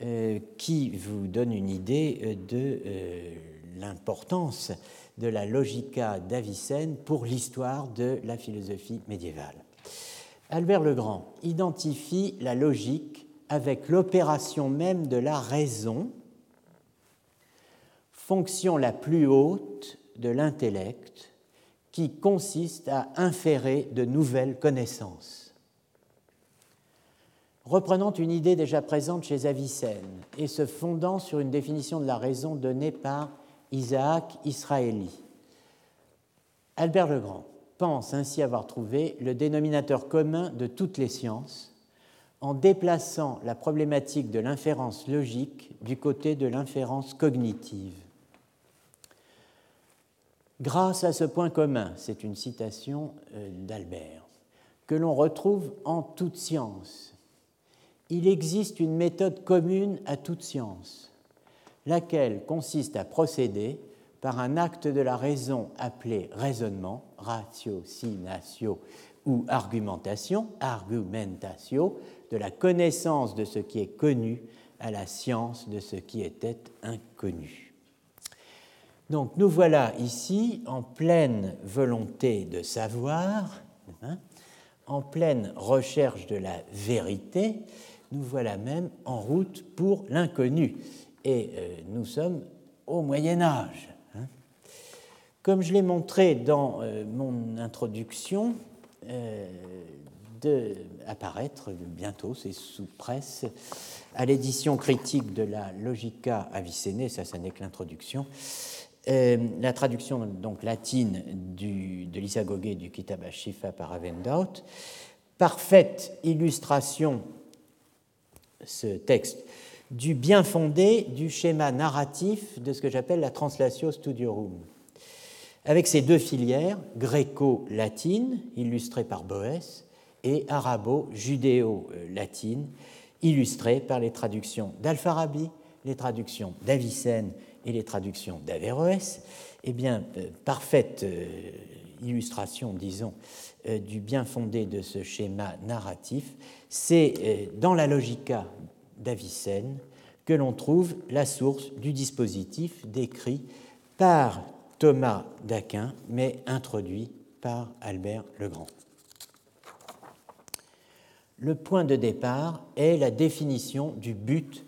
euh, qui vous donne une idée euh, de euh, l'importance de la logica d'Avicenne pour l'histoire de la philosophie médiévale. Albert le Grand identifie la logique avec l'opération même de la raison, fonction la plus haute de l'intellect qui consiste à inférer de nouvelles connaissances reprenant une idée déjà présente chez Avicenne et se fondant sur une définition de la raison donnée par Isaac Israéli. Albert le Grand pense ainsi avoir trouvé le dénominateur commun de toutes les sciences en déplaçant la problématique de l'inférence logique du côté de l'inférence cognitive. Grâce à ce point commun, c'est une citation euh, d'Albert, que l'on retrouve en toute science. Il existe une méthode commune à toute science, laquelle consiste à procéder par un acte de la raison appelé raisonnement, ratiocinatio ou argumentation, argumentatio, de la connaissance de ce qui est connu à la science de ce qui était inconnu. Donc nous voilà ici en pleine volonté de savoir, hein, en pleine recherche de la vérité, nous voilà même en route pour l'inconnu. Et euh, nous sommes au Moyen Âge. Hein. Comme je l'ai montré dans euh, mon introduction, euh, de apparaître bientôt, c'est sous presse, à l'édition critique de la Logica Avicennae, ça, ça n'est que l'introduction, euh, la traduction donc latine du, de l'Isagogé du Kitab Shifa par Avendaut, parfaite illustration, ce texte, du bien fondé du schéma narratif de ce que j'appelle la Translatio Studiorum. Avec ces deux filières, gréco-latine, illustrée par Boès, et arabo-judéo-latine, illustrée par les traductions d'Alfarabi, les traductions d'Avicenne et les traductions d'Averroès, eh bien, euh, parfaite euh, illustration, disons, euh, du bien fondé de ce schéma narratif, c'est dans la Logica d'Avicenne que l'on trouve la source du dispositif décrit par Thomas d'Aquin, mais introduit par Albert le Grand. Le point de départ est la définition du but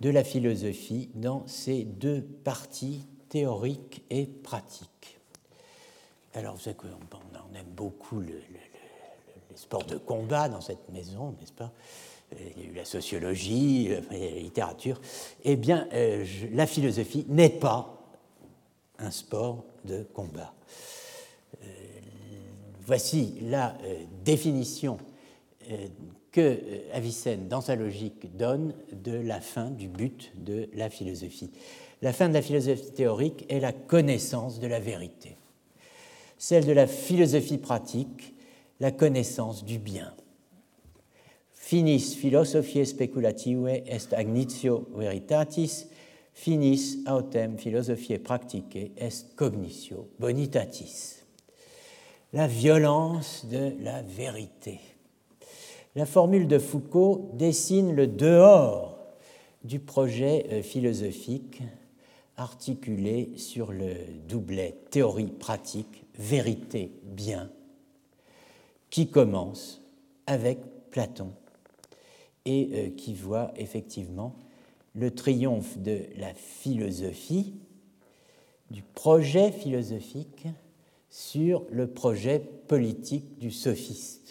de la philosophie dans ses deux parties théoriques et pratiques. Alors, vous savez qu'on on aime beaucoup le, les sports de combat dans cette maison, n'est-ce pas? Il y a eu la sociologie, la littérature. Eh bien, euh, la philosophie n'est pas un sport de combat. Euh, voici la euh, définition euh, que euh, Avicenne, dans sa logique, donne de la fin du but de la philosophie. La fin de la philosophie théorique est la connaissance de la vérité. Celle de la philosophie pratique, la connaissance du bien. Finis philosophiae speculative est agnitio veritatis, finis autem philosophiae practicae est cognitio bonitatis. La violence de la vérité la formule de Foucault dessine le dehors du projet euh, philosophique articulé sur le doublet théorie-pratique, vérité-bien, qui commence avec Platon et euh, qui voit effectivement le triomphe de la philosophie, du projet philosophique sur le projet politique du sophiste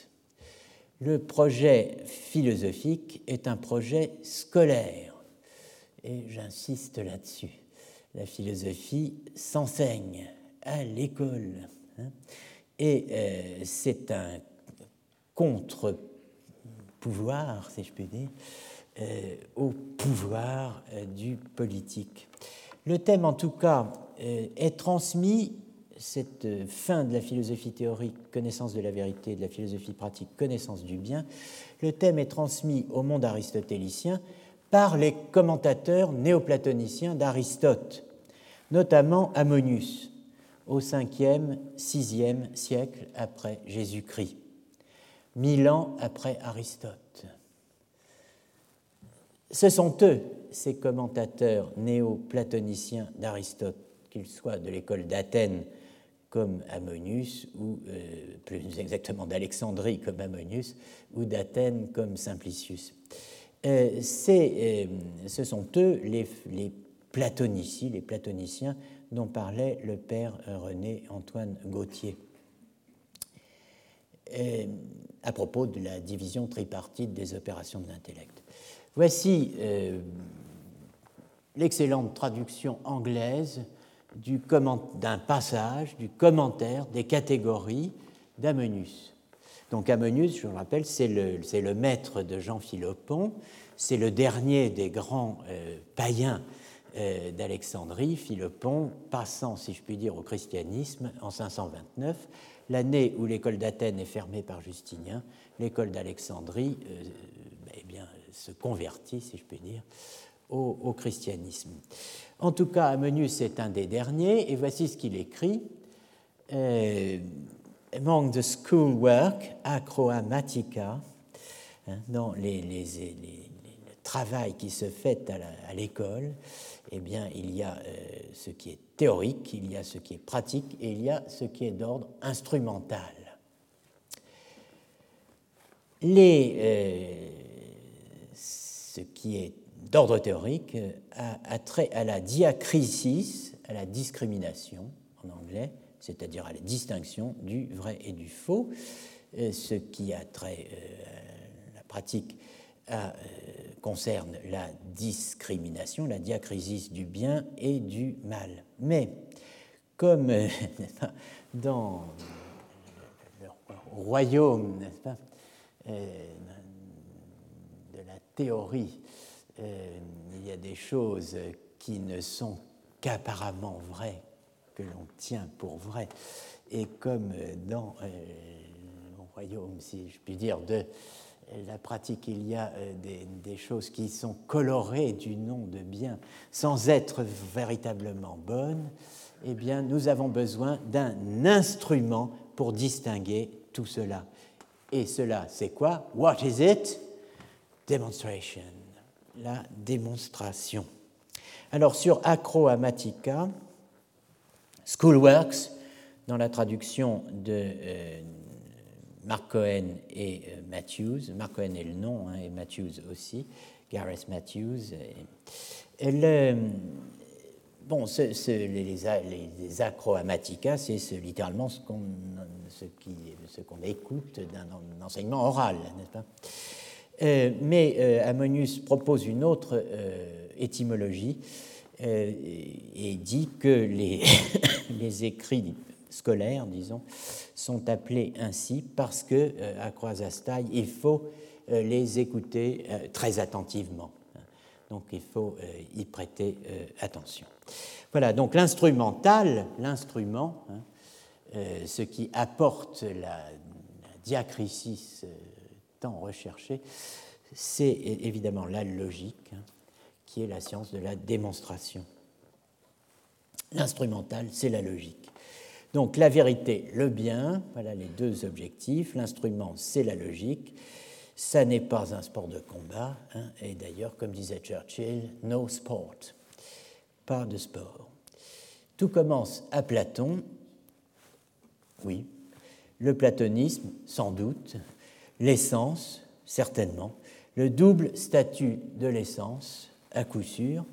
le projet philosophique est un projet scolaire. Et j'insiste là-dessus. La philosophie s'enseigne à l'école. Hein. et euh, c'est un contre-pouvoir, si je puis dire, euh, au pouvoir euh, du politique. Le thème, en tout cas, est transmis cette euh, fin de la philosophie théorique, connaissance de la vérité, de la philosophie pratique, connaissance du bien, le thème est transmis au monde aristotélicien par les commentateurs néoplatoniciens d'Aristote, notamment Ammonius, au 5e, 6e siècle après Jésus-Christ, mille ans après Aristote. Ce sont eux, ces commentateurs néoplatoniciens d'Aristote, qu'ils soient de l'école d'Athènes comme Ammonius, ou euh, plus exactement d'Alexandrie comme Ammonius, ou d'Athènes comme Simplicius. Euh, euh, ce sont eux les, les platoniciens, les platoniciens dont parlait le père René Antoine Gauthier à propos de la division tripartite des opérations de l'intellect. Voici l'excellente traduction anglaise d'un passage, du commentaire des catégories d'Ammonius. Donc Ammonius, je vous le rappelle, c'est le, le, maître de Jean Philopon, c'est le dernier des grands euh, païens euh, d'Alexandrie pont, passant, si je puis dire, au christianisme en 529, l'année où l'école d'Athènes est fermée par Justinien, l'école d'Alexandrie euh, eh bien, se convertit, si je puis dire, au, christianisme. En tout cas, Amonius est un des derniers, et voici ce qu'il écrit. Euh, among the schoolwork, acroamatica, hein, dans les, les, le travail qui se fait à l'école, eh bien, il y a euh, ce qui est théorique, il y a ce qui est pratique et il y a ce qui est d'ordre instrumental. Les, euh, ce qui est d'ordre théorique a, trait à la diacrisis, à la discrimination en anglais, c'est-à-dire à la distinction du vrai et du faux, euh, ce qui a trait à la pratique concerne la discrimination, la diacrisis du bien et du mal. Mais comme euh, dans le royaume euh, de la théorie, euh, il y a des choses qui ne sont qu'apparemment vraies, que l'on tient pour vraies, et comme dans le royaume, si je puis dire, de la pratique, il y a euh, des, choses qui sont colorées du nom de bien sans être véritablement bonnes, eh bien, nous avons besoin d'un instrument pour distinguer tout cela. Et cela, c'est quoi? What is it? Demonstration. La démonstration. Alors, sur Acroamatica, Schoolworks, dans la traduction de euh, Mark Cohen et euh, Matthews. Mark Cohen est le nom, hein, et Matthews aussi, Gareth Matthews. Et, bon, les, les, acroamatica, c'est littéralement ce qu'on ce qu'on écoute d'un enseignement oral, n'est-ce pas? euh, Mais euh, Ammonius propose une autre étymologie et dit que les, écrits scolaires, disons, sont appelés ainsi parce que euh, à Croisastaille, il faut euh, les écouter euh, très attentivement. Donc il faut y prêter attention. Voilà, donc l'instrumental, l'instrument, hein, ce qui apporte la, diacrisis tant recherchée, c'est évidemment la logique, hein, qui est la science de la démonstration. L'instrumental, c'est la logique. Donc la vérité, le bien, voilà les deux objectifs. L'instrument, c'est la logique. Ça n'est pas un sport de combat. Hein. et d'ailleurs, comme disait Churchill, no sport. Pas de sport. Tout commence à Platon. Oui. Le platonisme, sans doute. L'essence, certainement. Le double statut de l'essence, à coup sûr.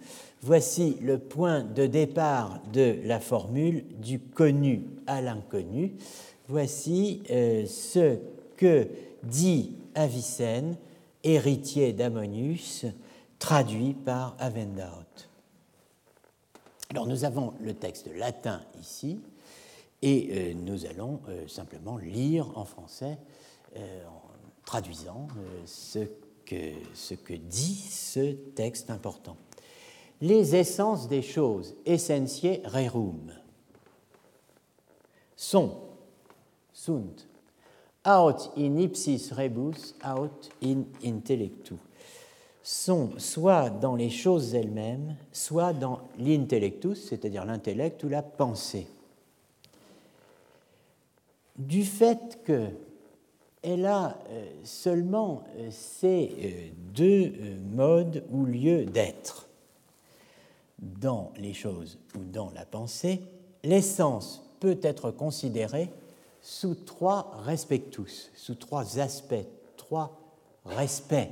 Voici le point de départ de la formule du connu à l'inconnu. Voici euh, ce que dit Avicenne, héritier d'Ammonius, traduit par Avendaut. Alors nous avons le texte latin ici et euh, nous allons euh, simplement lire en français traduisant ce que, ce que dit ce texte important les essences des choses, essentiae rerum, sont, sunt, out in ipsis rebus, out in intellectu, sont soit dans les choses elles-mêmes, soit dans l'intellectus, c'est-à-dire l'intellect ou la pensée. Du fait que elle a euh, seulement euh, ces euh, deux modes ou lieux d'être, dans les choses ou dans la pensée, l'essence peut être considérée sous trois respectus, sous trois aspects, trois respects,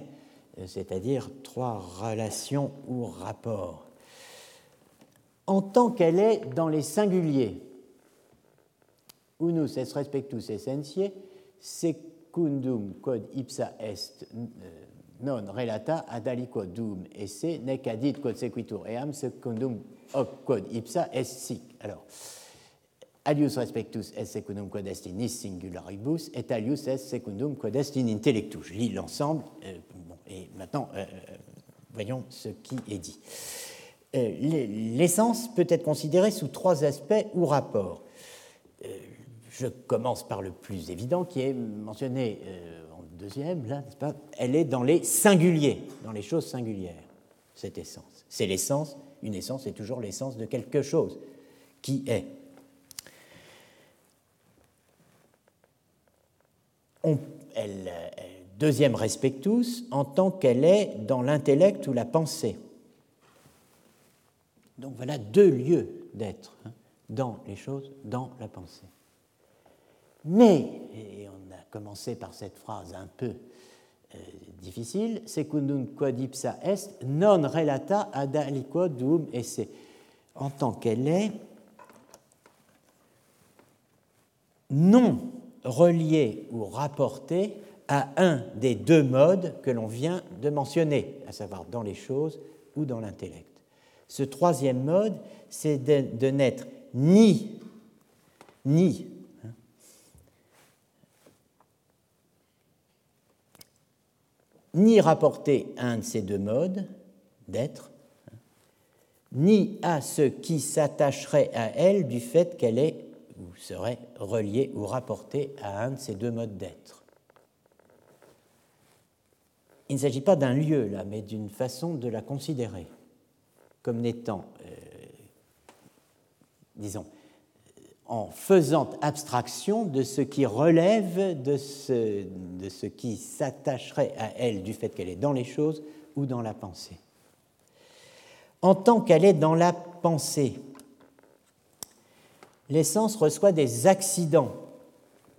c'est-à-dire trois relations ou rapports. En tant qu'elle est dans les singuliers, unus est respectus essentiae, quod ipsa est euh, non relata ad aliquo dum esse nec adit quod sequitur eam secundum hoc quod ipsa est sic. Alors, alius respectus est secundum quod est in singularibus et alius est secundum quod est in intellectus. Je lis l'ensemble, euh, et maintenant, euh, voyons ce qui est dit. l'essence peut être considérée sous trois aspects ou rapports. Je commence par le plus évident qui est mentionné en deuxième, là, n'est-ce pas? Elle est dans les singuliers, dans les choses singulières, cette essence. C'est l'essence, une essence est toujours l'essence de quelque chose qui est. elle, deuxième respectus, en tant qu'elle est dans l'intellect ou la pensée. Donc voilà deux lieux d'être, hein, dans les choses, dans la pensée. Mais, et on a commencé par cette phrase un peu euh, difficile, secundum quod ipsa est non relata ad aliquod esse. En tant qu'elle est, non reliée ou rapportée à un des deux modes que l'on vient de mentionner, à savoir dans les choses ou dans l'intellect. Ce troisième mode, c'est de, n'être ni, ni hein, ni rapporté à un de ces deux modes d'être, ni à ce qui s'attacherait à elle du fait qu'elle est ou serait reliée ou rapportée à un de ces deux modes d'être. Il ne s'agit pas d'un lieu là, mais d'une façon de la considérer comme n'étant, euh, disons, en faisant abstraction de ce qui relève de ce, qui s'attacherait à elle du fait qu'elle est dans les choses ou dans la pensée. En tant qu'elle est dans la pensée, l'essence reçoit des accidents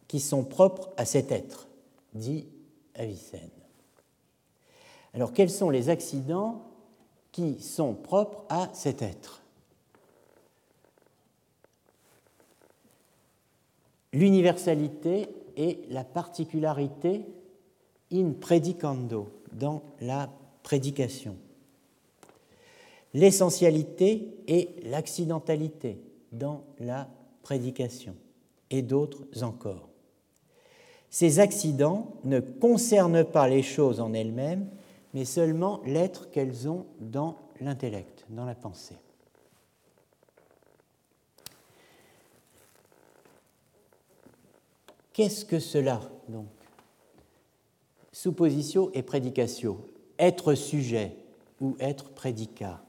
qui sont propres à cet être, dit Avicenne. Alors quels sont les accidents qui sont propres à cet être? L'universalité et la particularité in predicando, dans la prédication. L'essentialité et l'accidentalité dans la prédication, et d'autres encore. Ces accidents ne concernent pas les choses en elles-mêmes, mais seulement l'être qu'elles ont dans l'intellect, dans la pensée. Qu'est-ce que cela, donc? Suppositio et prédicatio, être sujet ou être prédicat,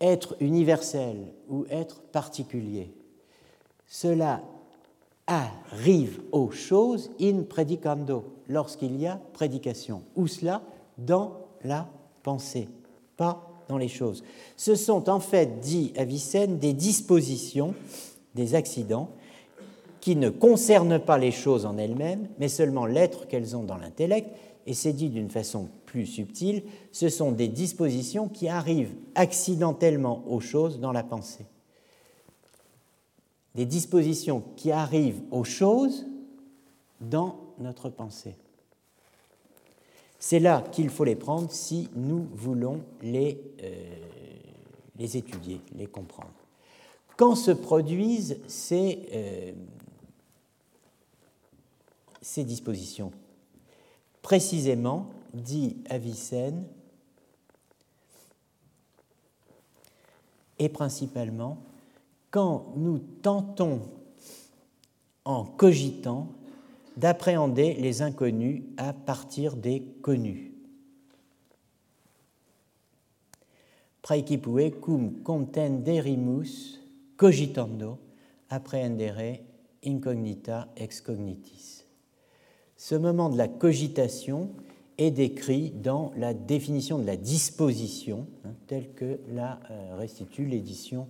être universel ou être particulier. Cela arrive aux choses in predicando, lorsqu'il y a prédication. Où cela Dans la pensée, pas dans les choses. Ce sont en fait, dit Avicenne, des dispositions, des accidents, qui ne concernent pas les choses en elles-mêmes, mais seulement l'être qu'elles ont dans l'intellect, et c'est dit d'une façon plus subtile, ce sont des dispositions qui arrivent accidentellement aux choses dans la pensée des dispositions qui arrivent aux choses dans notre pensée. C'est là qu'il faut les prendre si nous voulons les, euh, les étudier, les comprendre. Quand se produisent ces, euh, ces dispositions Précisément, dit Avicenne, et principalement quand nous tentons, en cogitant, d'appréhender les inconnus à partir des connus. Praecipue cum contenderimus cogitando apprehendere incognita ex cognitis. Ce moment de la cogitation est décrit dans la définition de la disposition, hein, telle que la euh, restitue l'édition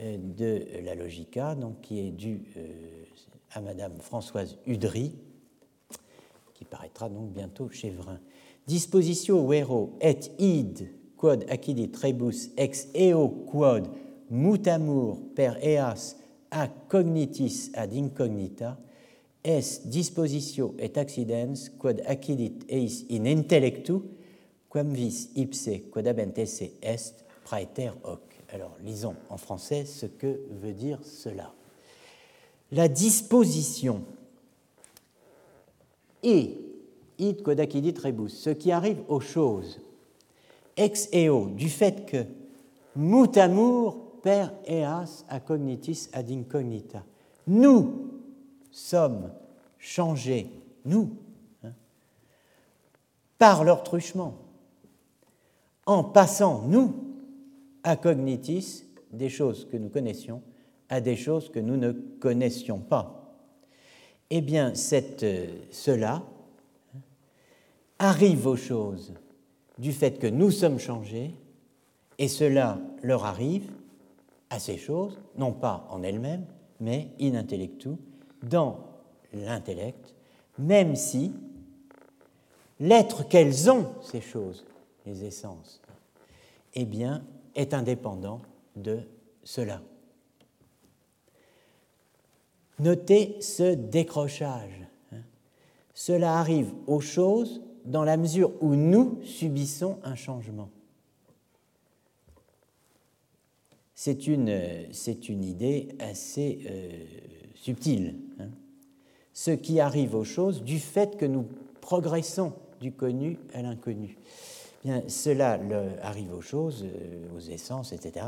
euh, de la Logica, donc, qui est due euh, à Madame Françoise Udry, qui paraîtra donc bientôt chez Vrin. Dispositio vero et id quod accidit rebus ex eo quod mutamur per eas a cognitis ad incognita est dispositio et accidens quod accidit eis in intellectu quam vis ipse quod abent esse est praeter hoc. Alors, lisons en français ce que veut dire cela. La disposition et id quod rebus, ce qui arrive aux choses, ex eo, du fait que mutamur per eas a cognitis ad incognita. Nous sommes changés, nous, hein, par leur truchement, en passant, nous, à cognitis, des choses que nous connaissions, à des choses que nous ne connaissions pas. Eh bien, euh, cela hein, arrive aux choses du fait que nous sommes changés, et cela leur arrive à ces choses, non pas en elles-mêmes, mais in intellectu, dans l'intellect, même si l'être qu'elles ont, ces choses, les essences, eh bien, est indépendant de cela. Notez ce décrochage. Hein. Cela arrive aux choses dans la mesure où nous subissons un changement. C'est une, une idée assez euh, subtile. Hein. Ce qui arrive aux choses du fait que nous progressons du connu à l'inconnu. Bien, cela arrive aux choses, euh, aux essences, etc.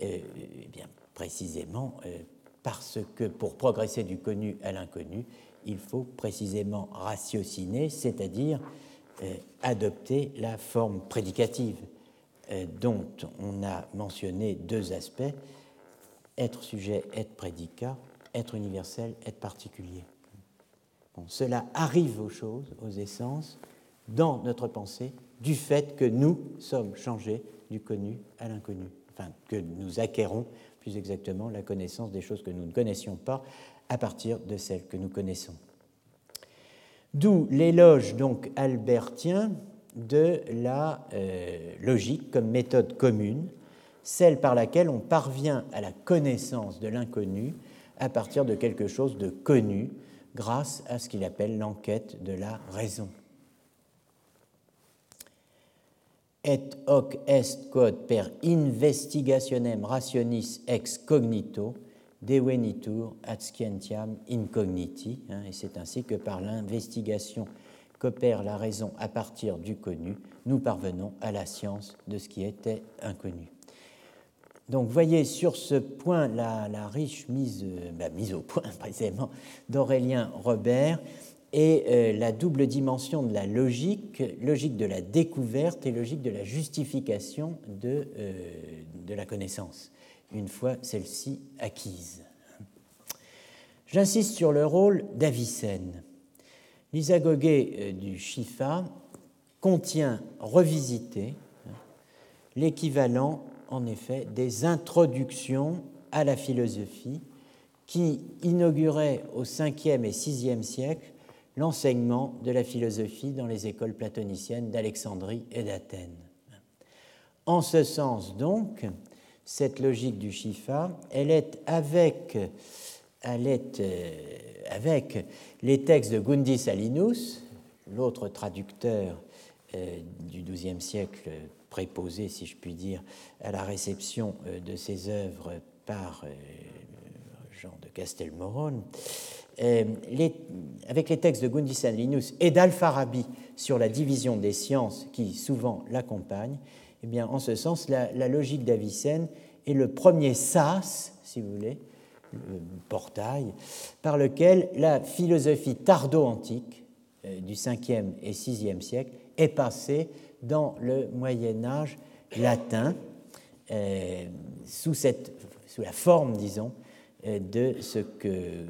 Euh, eh bien, précisément parce que pour progresser du connu à l'inconnu, il faut précisément ratiociner, c'est-à-dire euh, adopter la forme prédicative euh, dont on a mentionné deux aspects, être sujet, être prédicat, être universel, être particulier. cela arrive aux choses, aux essences, dans notre pensée, du fait que nous sommes changés du connu à l'inconnu, enfin que nous acquérons plus exactement la connaissance des choses que nous ne connaissions pas à partir de celles que nous connaissons. D'où l'éloge donc albertien de la euh, logique comme méthode commune, celle par laquelle on parvient à la connaissance de l'inconnu à partir de quelque chose de connu grâce à ce qu'il appelle l'enquête de la raison. Et hoc est quod per investigationem rationis ex cognito devenitur ad scientiam incogniti, hein, et c'est ainsi que par l'investigation qu'opère la raison à partir du connu, nous parvenons à la science de ce qui était inconnu. Donc, voyez sur ce point la, riche mise, bah, mise, au point précisément d'Aurélien Robert et euh, la double dimension de la logique, logique de la découverte et logique de la justification de, euh, la connaissance une fois celle-ci acquise. J'insiste sur le rôle d'Avicenne. L'isagogé euh, du Shifa contient revisité l'équivalent, en effet, des introductions à la philosophie qui inauguraient au 5e et 6e siècle l'enseignement de la philosophie dans les écoles platoniciennes d'Alexandrie et d'Athènes. En ce sens, donc, cette logique du Shifa, elle est avec, euh, les textes de Gundis Salinus, l'autre traducteur euh, du XIIe siècle préposé, si je puis dire, à la réception euh, de ses œuvres par Jean de Castelmoron, avec les textes de Gundis Salinus et d'Al-Farabi sur la division des sciences qui souvent l'accompagnent, eh bien, en ce sens, la, logique d'Avicenne est le premier sas, si vous voulez, le portail, par lequel la philosophie tardo-antique euh, du 5e et 6e siècle est passée dans le Moyen Âge latin, euh, sous, cette, sous la forme, disons, euh, de ce que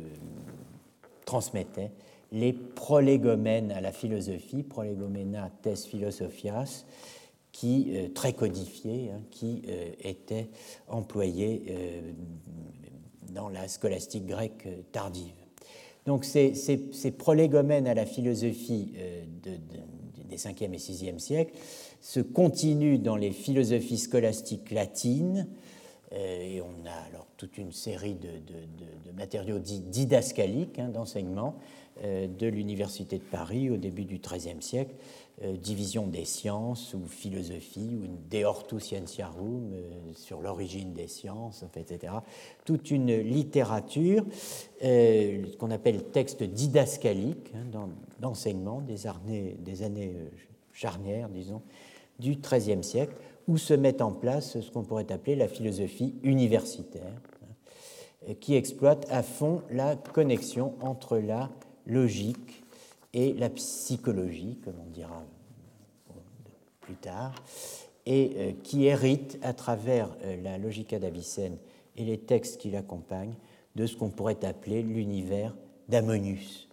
transmettaient les prolégomènes à la philosophie, prolegomena tes philosophias, qui, euh, très codifié, hein, qui était employé dans la scolastique grecque tardive. Donc ces, ces, prolégomènes à la philosophie des 5e et 6e siècles se continuent dans les philosophies scolastiques latines, et on a alors toute une série de, matériaux didascaliques hein, d'enseignement de l'Université de Paris au début du XIIIe siècle, euh, division des sciences ou philosophie ou De Hortu Scientiarum euh, sur l'origine des sciences, etc. Toute une littérature, euh, qu'on appelle texte didascalique hein, d'enseignement des années, des années charnières, disons, du XIIIe siècle, où se met en place ce qu'on pourrait appeler la philosophie universitaire, hein, qui exploite à fond la connexion entre la logique et la psychologie, comme on dira plus tard, et euh, qui hérite à travers euh, la Logica d'Avicenne et les textes qui l'accompagnent de ce qu'on pourrait appeler l'univers d'Ammonius.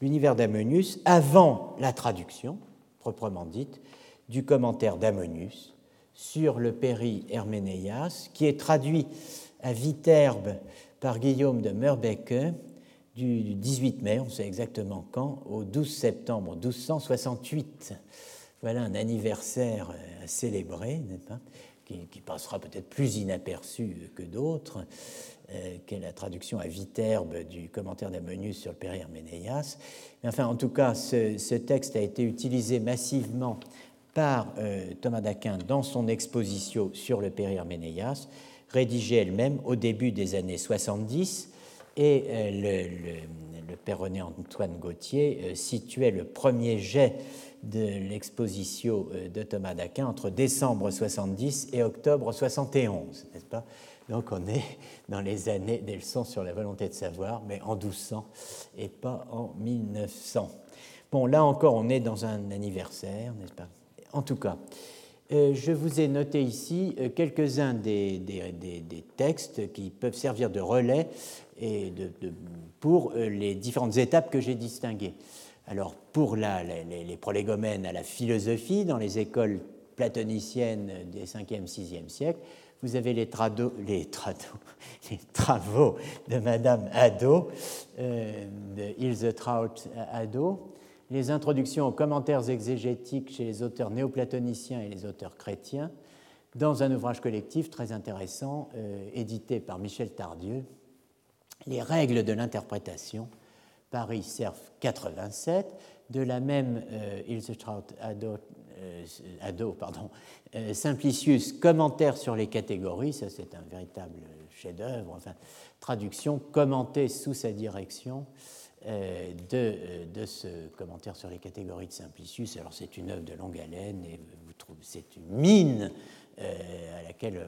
L'univers d'Ammonius avant la traduction, proprement dite, du commentaire d'Ammonius sur le Péri Herménéas, qui est traduit à Viterbe par Guillaume de Merbecke du 18 mai, on sait exactement quand, au 12 septembre 1268. Voilà un anniversaire à célébrer, n'est-ce pas qui, passera peut-être plus inaperçu que d'autres, euh, qu'est la traduction à Viterbe du commentaire d'Ammonius sur le Péri Herménéas. Mais enfin, en tout cas, ce, texte a été utilisé massivement par euh, Thomas d'Aquin dans son exposition sur le Péri Herménéas, rédigée elle-même au début des années 70 et euh, le, le, père René Antoine Gauthier situait le premier jet de l'exposition de Thomas d'Aquin entre décembre 70 et octobre 71, n'est-ce pas? Donc on est dans les années des leçons sur la volonté de savoir, mais en 1200 et pas en 1900. Bon, là encore, on est dans un anniversaire, n'est-ce pas? En tout cas, je vous ai noté ici quelques-uns des, textes qui peuvent servir de relais pour euh, les différentes étapes que j'ai distinguées. Alors, pour la, les, prolégomènes à la philosophie, dans les écoles platoniciennes des 5e, 6e siècles, vous avez les, travaux de Madame Hadot, euh, de Ilse Traut Hadot, les introductions aux commentaires exégétiques chez les auteurs néoplatoniciens et les auteurs chrétiens, dans un ouvrage collectif très intéressant, euh, édité par Michel Tardieu, les règles de l'interprétation, Paris Cerf 87, de la même euh, Ilse Traut Ado, euh, pardon, euh, Simplicius, commentaire sur les catégories, ça c'est un véritable chef-d'œuvre, enfin, traduction commentée sous sa direction de, de, ce commentaire sur les catégories de Simplicius. Alors c'est une œuvre de longue haleine et vous trouvez, c'est une mine à laquelle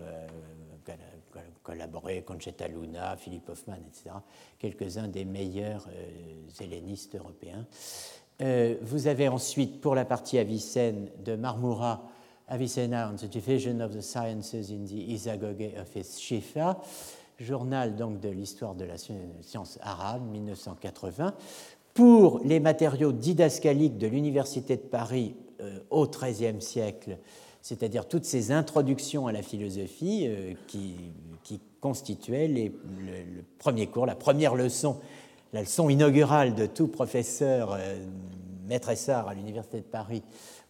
collaboré, Conchetta Luna, Philippe Hoffman, etc., quelques-uns des meilleurs euh, hellénistes européens. Euh, vous avez ensuite, pour la partie Avicenne de Marmura, Avicenna on the Division of the Sciences in the Isagoge of his Shifa, journal donc de l'histoire de la science arabe, 1980. Pour les matériaux didascaliques de l'Université de Paris euh, au XIIIe siècle, c'est-à-dire toutes ces introductions à la philosophie qui qui constituait le, premier cours, la première leçon, la leçon inaugurale de tout professeur euh, maîtressard à l'Université de Paris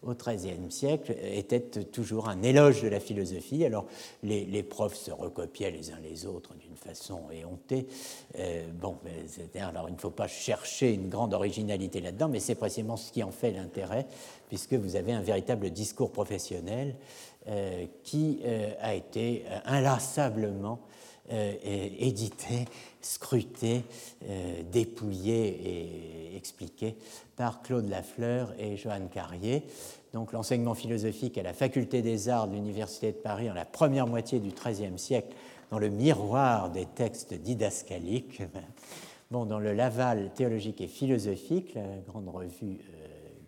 au XIIIe siècle, était toujours un éloge de la philosophie. Alors les, profs se recopiaient les uns les autres d'une façon éhontée. Euh, bon, alors il ne faut pas chercher une grande originalité là-dedans, mais c'est précisément ce qui en fait l'intérêt, puisque vous avez un véritable discours professionnel euh, qui euh, a été inlassablement édité, scruté, dépouillé et expliqué par Claude Lafleur et Johanne Carrier. Donc l'enseignement philosophique à la Faculté des Arts de l'Université de Paris en la première moitié du XIIIe siècle, dans le miroir des textes didascaliques, bon, dans le Laval théologique et philosophique, la grande revue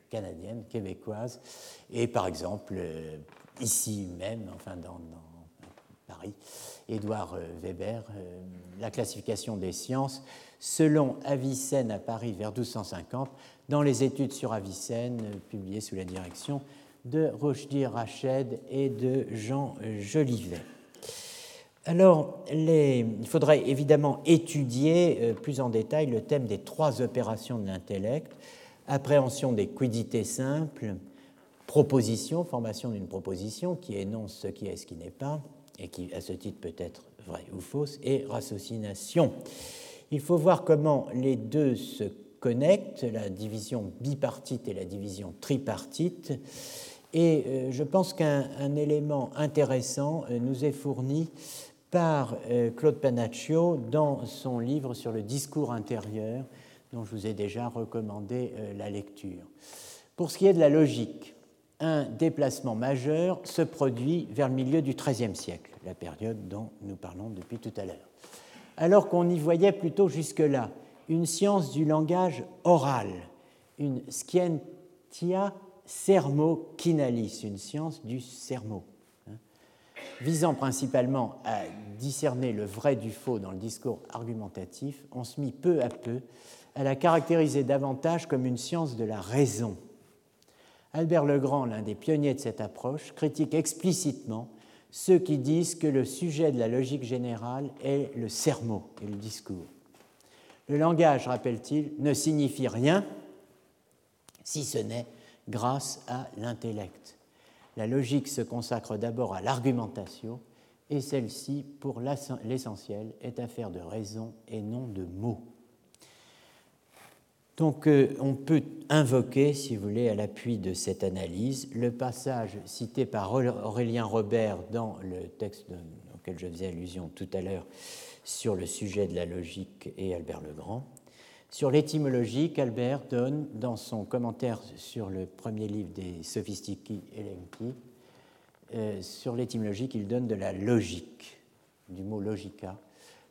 canadienne, québécoise, et par exemple ici même, enfin dans, Paris, Édouard euh, Weber, euh, la classification des sciences selon Avicenne à Paris vers 1250, dans les études sur Avicenne euh, publiées sous la direction de Rochdi Rached et de Jean Jolivet. Alors, il faudrait évidemment étudier plus en détail le thème des trois opérations de l'intellect, appréhension des quidités simples, proposition, formation d'une proposition qui énonce ce qui est et ce qui n'est pas, et qui, à ce titre, peut être vrai ou fausse, et ratiocination. Il faut voir comment les deux se connectent, la division bipartite et la division tripartite. Et euh, je pense qu'un élément intéressant euh, nous est fourni par euh, Claude Panaccio dans son livre sur le discours intérieur, dont je vous ai déjà recommandé la lecture. Pour ce qui est de la logique, un déplacement majeur se produit vers le milieu du XIIIe siècle, la période dont nous parlons depuis tout à l'heure. Alors qu'on y voyait plutôt jusque-là une science du langage oral, une scientia sermo-kinalis, une science du sermo, hein, visant principalement à discerner le vrai du faux dans le discours argumentatif, on se mit peu à peu à la caractériser davantage comme une science de la raison. Albert Legrand, l'un des pionniers de cette approche, critique explicitement ceux qui disent que le sujet de la logique générale est le sermo et le discours. Le langage, rappelle-t-il, ne signifie rien si ce n'est grâce à l'intellect. La logique se consacre d'abord à l'argumentation et celle-ci, pour l'essentiel, est affaire de raison et non de mots. Donc euh, on peut invoquer, si vous voulez, à l'appui de cette analyse, le passage cité par Aurélien Robert dans le texte auquel je faisais allusion tout à l'heure sur le sujet de la logique et Albert Legrand. Sur l'étymologie qu'Albert donne dans son commentaire sur le premier livre des Sophistici Elenchi, euh, sur l'étymologie qu'il donne de la logique, du mot logica.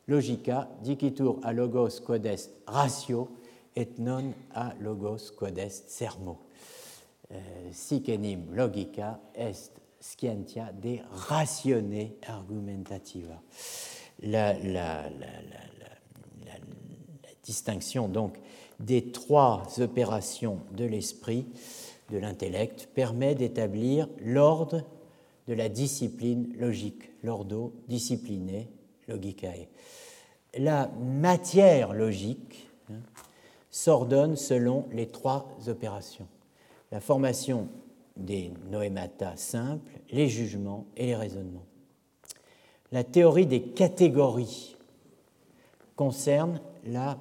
Logica, dicitur a logos quod est ratio, et non a logos quod est sermo. Euh, sic enim logica est scientia de ratione argumentativa. La, distinction donc des trois opérations de l'esprit, de l'intellect, permet d'établir l'ordre de la discipline logique, l'ordo discipliné logicae. La matière logique, s'ordonne selon les trois opérations. La formation des noémata simples, les jugements et les raisonnements. La théorie des catégories concerne la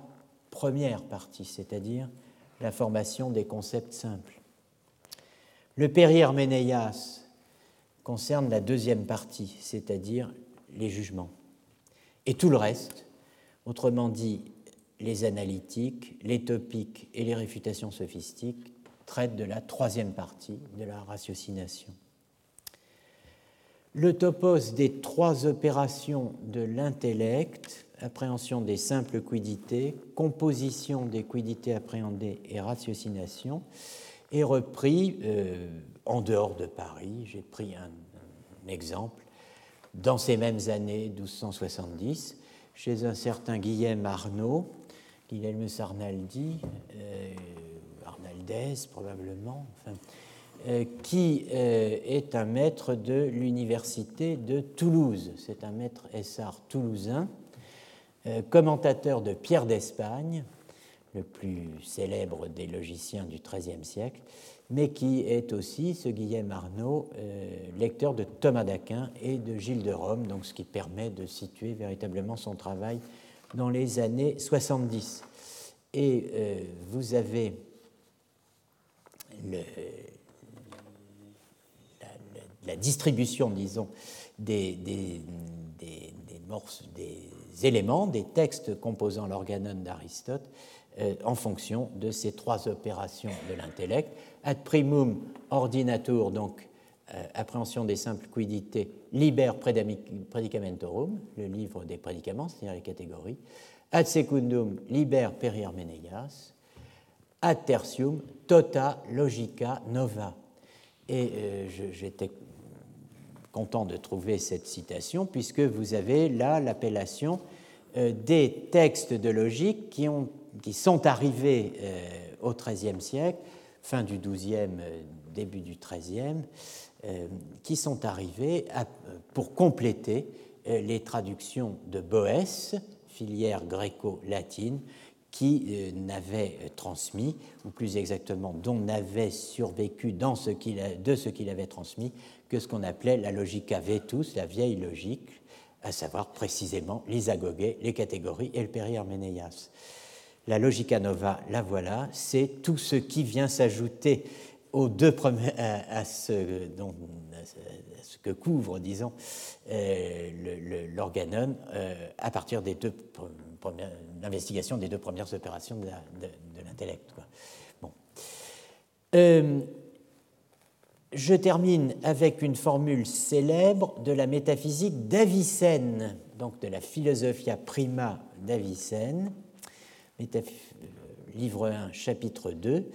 première partie, c'est-à-dire la formation des concepts simples. Le périherménéias concerne la deuxième partie, c'est-à-dire les jugements. Et tout le reste, autrement dit les analytiques, les topiques et les réfutations sophistiques traitent de la troisième partie de la ratiocination. Le topos des trois opérations de l'intellect, appréhension des simples quidités, composition des quidités appréhendées et ratiocination, est repris euh, en dehors de Paris. J'ai pris un, un, exemple. Dans ces mêmes années 1270, chez un certain Guillaume Arnaud, Guilhem Arnaldi, euh, Arnaldez probablement, euh, qui euh, est un maître de l'université de Toulouse. C'est un maître essar toulousain, commentateur de Pierre d'Espagne, le plus célèbre des logiciens du XIIIe siècle, mais qui est aussi, ce Guillaume Arnaud, lecteur de Thomas d'Aquin et de Gilles de Rome, donc ce qui permet de situer véritablement son travail dans les années 70. Et euh, vous avez la, distribution, disons, des, éléments, des textes composant l'organon d'Aristote euh, en fonction de ces trois opérations de l'intellect. Ad primum ordinatur, donc appréhension des simples quidités, liber predicamentorum, le livre des prédicaments, c'est-à-dire les catégories, ad secundum liber perihermeneias, ad tertium tota logica nova. Et euh, j'étais content de trouver cette citation puisque vous avez là l'appellation euh, des textes de logique qui, ont, qui sont arrivés au XIIIe siècle, fin du XIIe, début du XIIIe, euh, qui sont arrivés pour compléter euh, les traductions de Boès, filière gréco-latine, qui euh, n'avait transmis, ou plus exactement dont n'avait survécu dans ce de ce qu'il avait transmis que ce qu'on appelait la logica vetus, la vieille logique, à savoir précisément les agogés, les catégories et le périherménéias. La logica nova, la voilà, c'est tout ce qui vient s'ajouter aux deux premiers, à, ce, que couvre, disons, euh, l'organon euh, à partir des deux l'investigation des deux premières opérations de, l'intellect. Bon. Euh, je termine avec une formule célèbre de la métaphysique d'Avicenne, donc de la Philosophia Prima d'Avicenne, livre 1, chapitre 2,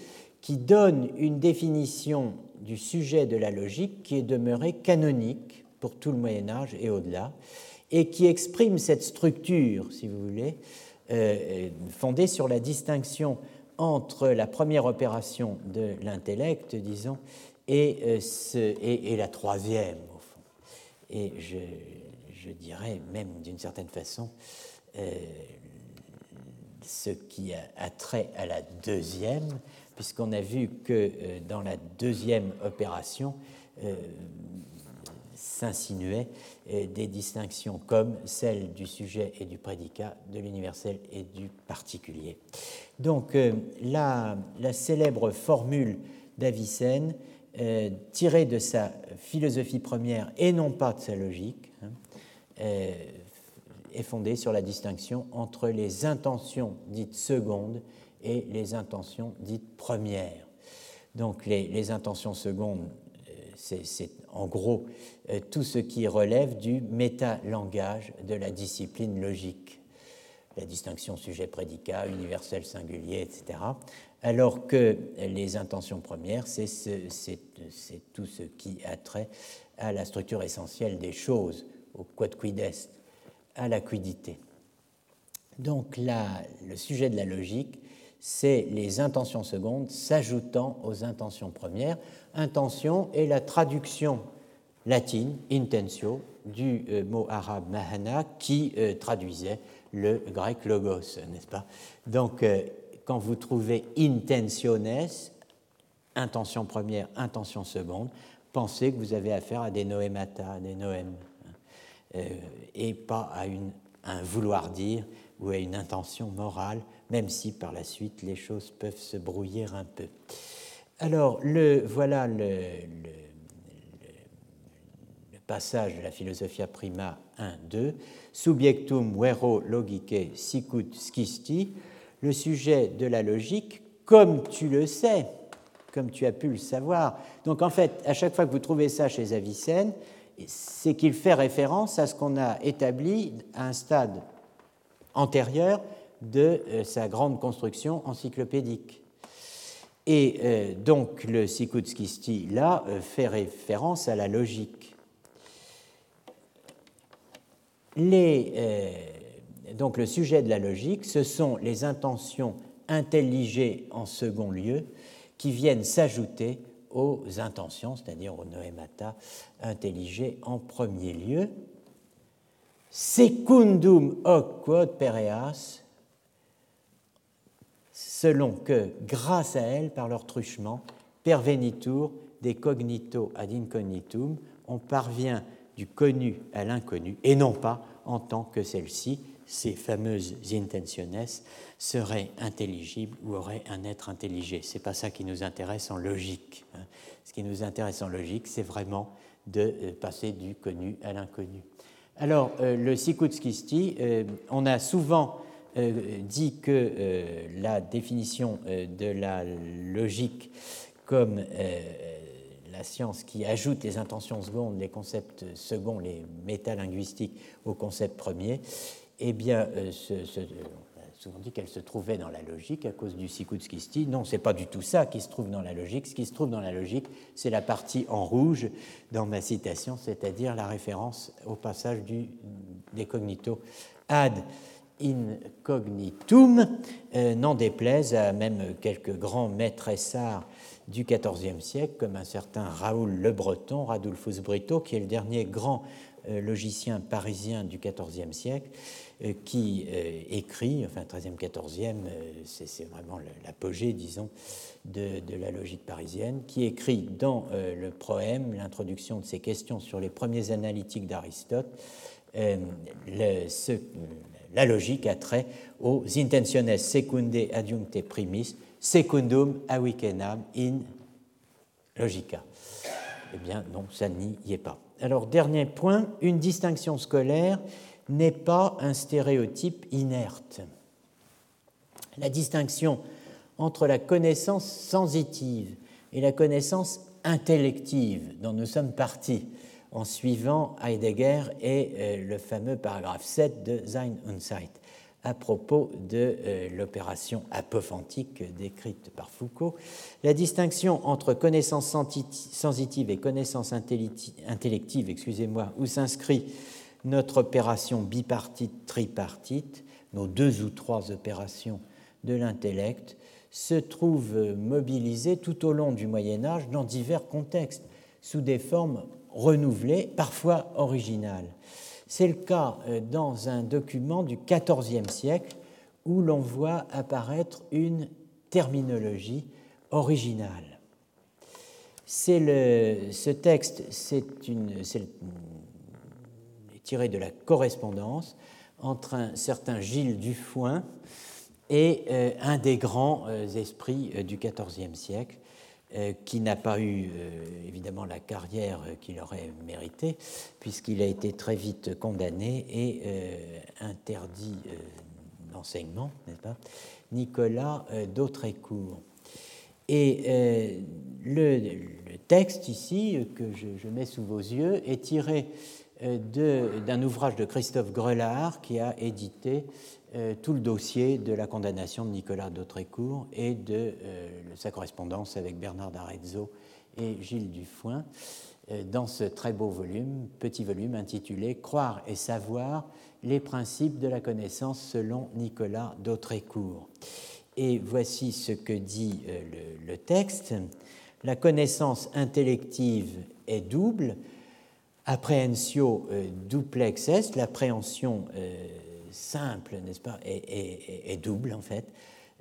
qui donne une définition du sujet de la logique qui est demeurée canonique pour tout le Moyen Âge et au-delà, et qui exprime cette structure, si vous voulez, euh, fondée sur la distinction entre la première opération de l'intellect, disons, et, euh, la troisième, au fond. Et je, je dirais même d'une certaine façon euh, ce qui a, trait à la deuxième, puisqu'on a vu que euh, dans la deuxième opération s'insinuaient des distinctions comme celle du sujet et du prédicat, de l'universel et du particulier. Donc la, la célèbre formule d'Avicenne euh, tiré de sa philosophie première et non pas de sa logique, hein, euh, est fondé sur la distinction entre les intentions dites secondes et les intentions dites premières. Donc les, intentions secondes, euh, c'est en gros tout ce qui relève du métalangage de la discipline logique, la distinction sujet-prédicat, universel singulier, etc alors que les intentions premières, c'est tout ce qui a trait à la structure essentielle des choses, au quod quid est, à la quidité. Donc là, le sujet de la logique, c'est les intentions secondes s'ajoutant aux intentions premières. Intention est la traduction latine, intentio, du euh, mot arabe mahana, qui euh, traduisait le grec logos, n'est-ce pas? Donc, euh, quand vous trouvez intentiones, intention première, intention seconde, pensez que vous avez affaire à des noémata, des noèmes, et pas à un vouloir dire ou à une intention morale, même si par la suite les choses peuvent se brouiller un peu. Alors, le, voilà le, passage de la Philosophia Prima 1-2, Subjectum vero logique sicut scisti, le sujet de la logique comme tu le sais, comme tu as pu le savoir. Donc en fait, à chaque fois que vous trouvez ça chez Avicenne, c'est qu'il fait référence à ce qu'on a établi à un stade antérieur de euh, sa grande construction encyclopédique. Et euh, donc le Sikutskisti, là, euh, fait référence à la logique. Donc le sujet de la logique, ce sont les intentions intelligées en second lieu qui viennent s'ajouter aux intentions, c'est-à-dire aux noemata intelligées en premier lieu. Secundum hoc quod pereas, selon que, grâce à elles, par leur truchement, pervenitur de cognito ad incognitum, on parvient du connu à l'inconnu, et non pas en tant que celle-ci ces fameuses intentiones seraient intelligibles ou auraient un être intelligé. Ce n'est pas ça qui nous intéresse en logique. Hein. Ce qui nous intéresse en logique, c'est vraiment de euh, passer du connu à l'inconnu. Alors, euh, le Sikutskisti, euh, on a souvent dit que la définition de la logique comme la science qui ajoute les intentions secondes, les concepts seconds, les métalinguistiques aux concepts premiers, eh bien, euh, a souvent dit qu'elle se trouvait dans la logique à cause du Sikutskisti. Non, ce n'est pas du tout ça qui se trouve dans la logique. Ce qui se trouve dans la logique, c'est la partie en rouge dans ma citation, c'est-à-dire la référence au passage du des cognito ad incognitum, euh, n'en déplaise à même quelques grands maîtres essarts du XIVe siècle, comme un certain Raoul Le Breton, Radulfus Brito, qui est le dernier grand logicien parisien du XIVe siècle, euh, qui euh, écrit, enfin 13e, 14e, c'est vraiment l'apogée, disons, de, la logique parisienne, qui écrit dans le proème, l'introduction de ses questions sur les premiers analytiques d'Aristote, la logique a trait aux intentiones secundae adjuncte primis, secundum avicenam in logica. Eh bien, non, ça n'y est pas. Alors, dernier point, une distinction scolaire n'est pas un stéréotype inerte. La distinction entre la connaissance sensitive et la connaissance intellective dont nous sommes partis en suivant Heidegger et euh, le fameux paragraphe 7 de Sein und Zeit à propos de euh, l'opération apophantique décrite par Foucault. La distinction entre connaissance sensitive et connaissance intellective, excusez-moi, où s'inscrit notre opération bipartite-tripartite, nos deux ou trois opérations de l'intellect, se trouve mobilisée tout au long du Moyen Âge dans divers contextes, sous des formes renouvelées, parfois originales. C'est le cas euh, dans un document du XIVe siècle où l'on voit apparaître une terminologie originale. Le, ce texte c'est tiré de la correspondance entre un certain Gilles Dufoin et euh, un des grands euh, esprits du XIVe siècle, qui n'a pas eu euh, évidemment la carrière qu'il aurait méritée, puisqu'il a été très vite condamné et euh, interdit d'enseignement, n'est-ce pas Nicolas d'Autrecourt. Et le, texte ici, que je, mets sous vos yeux, est tiré d'un ouvrage de Christophe Grelard qui a édité euh, tout le dossier de la condamnation de Nicolas d'Autrecourt et de euh, sa correspondance avec Bernard d'Arezzo et Gilles Dufoin euh, dans ce très beau volume, petit volume intitulé Croire et savoir les principes de la connaissance selon Nicolas d'Autrecourt. Et voici ce que dit le texte. La connaissance intellective est double. Apprehensio duplex est, l'appréhension simple, n'est-ce pas, est, double en fait.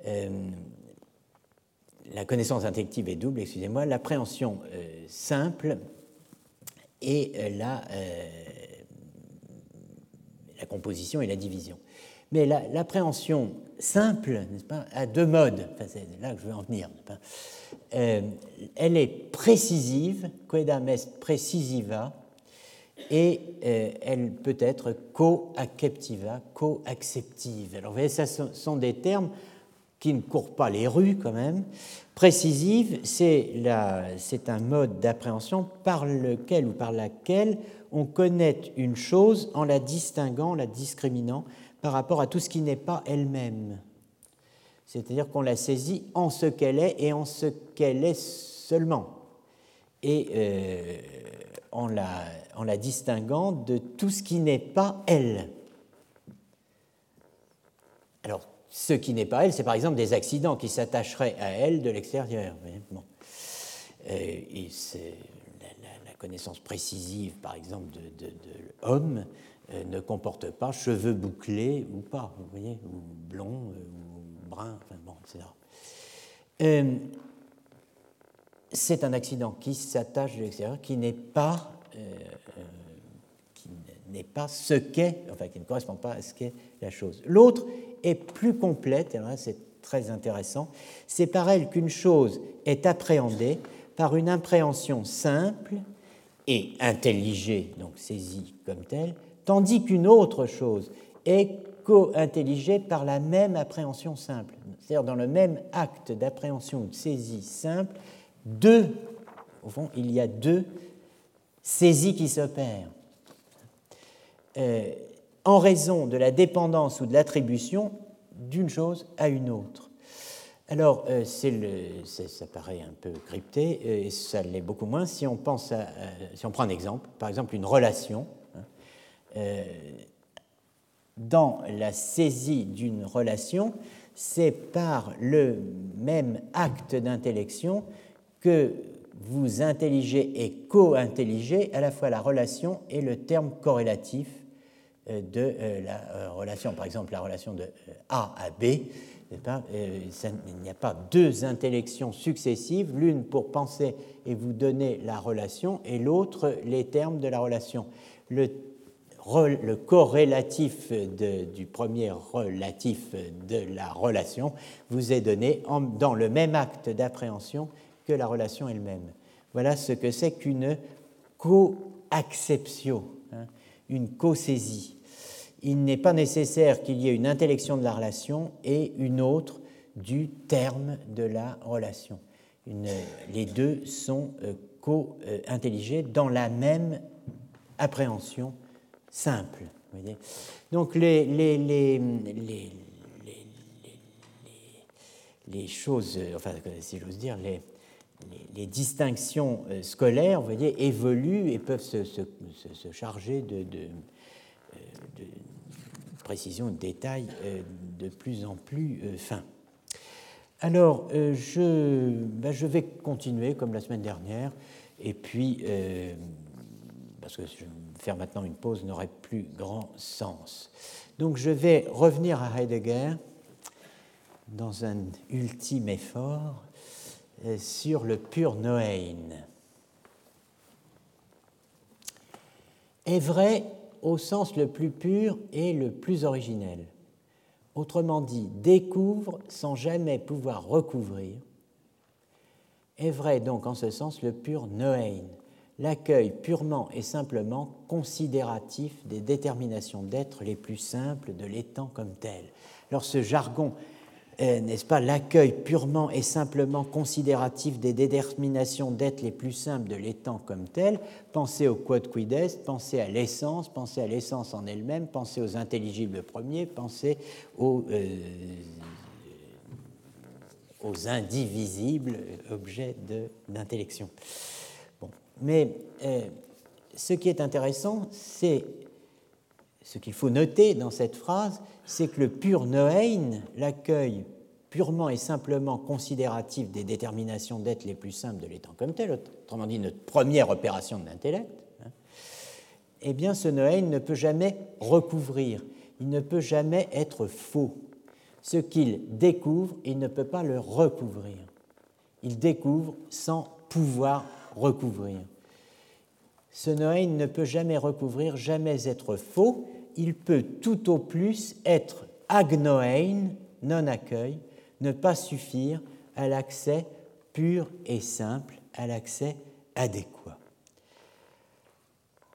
Euh, la connaissance intellective est double, excusez-moi, l'appréhension euh, simple et euh, la, composition et la division. Mais l'appréhension simple, n'est-ce pas, a deux modes, c'est là que je veux en venir. elle est précisive, quedam est precisiva, et euh, elle peut être co-acceptiva, co-acceptive. Alors vous voyez, ce sont des termes qui ne courent pas les rues quand même. Précisive, c'est un mode d'appréhension par lequel ou par laquelle on connaît une chose en la distinguant, la discriminant par rapport à tout ce qui n'est pas elle-même. C'est-à-dire qu'on la saisit en ce qu'elle est et en ce qu'elle est seulement. Et euh, en la, distinguant de tout ce qui n'est pas elle. Alors, ce qui n'est pas elle, c'est par exemple des accidents qui s'attacheraient à elle de l'extérieur. Euh, la, connaissance précisive, par exemple, de, l'homme euh, ne comporte pas cheveux bouclés ou pas, vous voyez, ou blond, ou brun, enfin bon, etc c'est un accident qui s'attache de l'extérieur, qui n'est pas, euh, euh, pas ce qu'est, enfin qui ne correspond pas à ce qu'est la chose. L'autre est plus complète, et là c'est très intéressant, c'est par elle qu'une chose est appréhendée par une impréhension simple et intelligée, donc saisie comme telle, tandis qu'une autre chose est co-intelligée par la même appréhension simple. C'est-à-dire dans le même acte d'appréhension ou de saisie simple, deux, au fond, il y a deux saisies qui s'opèrent. Euh, en raison de la dépendance ou de l'attribution d'une chose à une autre. Alors, euh, ça paraît un peu crypté, euh, et ça l'est beaucoup moins si on, pense à, si on prend un exemple, par exemple une relation. Hein, dans la saisie d'une relation, c'est par le même acte d'intellection que vous intelligez et co-intelligez à la fois la relation et le terme corrélatif euh, de euh, la euh, relation. Par exemple, la relation de A à B, il n'y a pas deux intellections successives, l'une pour penser et vous donner la relation, et l'autre les termes de la relation. Le, le corrélatif du premier relatif de la relation vous est donné dans le même acte d'appréhension que la relation elle-même. Voilà ce que c'est qu'une co-acception, hein, une co-saisie. Il n'est pas nécessaire qu'il y ait une intellection de la relation et une autre du terme de la relation. les deux sont euh, co-intelligé dans la même appréhension simple. Donc les, les, choses, enfin si j'ose dire, les, les, distinctions euh, scolaires, vous voyez, évoluent et peuvent se, charger de, de, euh, de, précisions, de détails euh, de plus en plus fins. Alors, je, ben, je, vais continuer comme la semaine dernière, et puis, parce que faire maintenant une pause n'aurait plus grand sens. Donc, je vais revenir à Heidegger dans un ultime effort sur le pur Noéin. Est vrai au sens le plus pur et le plus originel. Autrement dit, découvre sans jamais pouvoir recouvrir. Est vrai donc en ce sens le pur Noéin, l'accueil purement et simplement considératif des déterminations d'être les plus simples de l'étang comme tel. Alors ce jargon n'est-ce pas, l'accueil purement et simplement considératif des déterminations d'être les plus simples de l'étang comme tel, pensez au quod quid est, pensez à l'essence, pensez à l'essence en elle-même, pensez aux intelligibles premiers, pensez aux, euh, indivisibles objets d'intellection. Bon. Mais euh, ce qui est intéressant, c'est ce qu'il faut noter dans cette phrase, c'est que le pur Noein, l'accueil purement et simplement considératif des déterminations d'être les plus simples de l'étant comme tel, autrement dit notre première opération de l'intellect, hein, eh bien ce Noein ne peut jamais recouvrir, il ne peut jamais être faux. Ce qu'il découvre, il ne peut pas le recouvrir. Il découvre sans pouvoir recouvrir. Ce Noein ne peut jamais recouvrir, jamais être faux, il peut tout au plus être agnoein, non-accueil, ne pas suffire à l'accès pur et simple, à l'accès adéquat.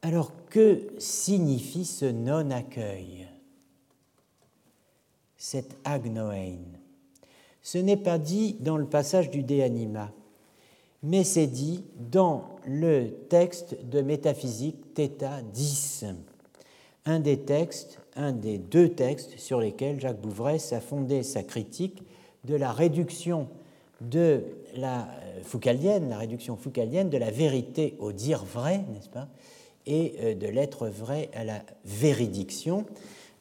Alors que signifie ce non-accueil, cet agnoein Ce n'est pas dit dans le passage du De Anima, mais c'est dit dans le texte de métaphysique Theta 10 un des textes, un des deux textes sur lesquels Jacques Bouvresse a fondé sa critique de la réduction de la euh, foucalienne, la réduction foucalienne de la vérité au dire vrai, n'est-ce pas, et euh, de l'être vrai à la véridiction,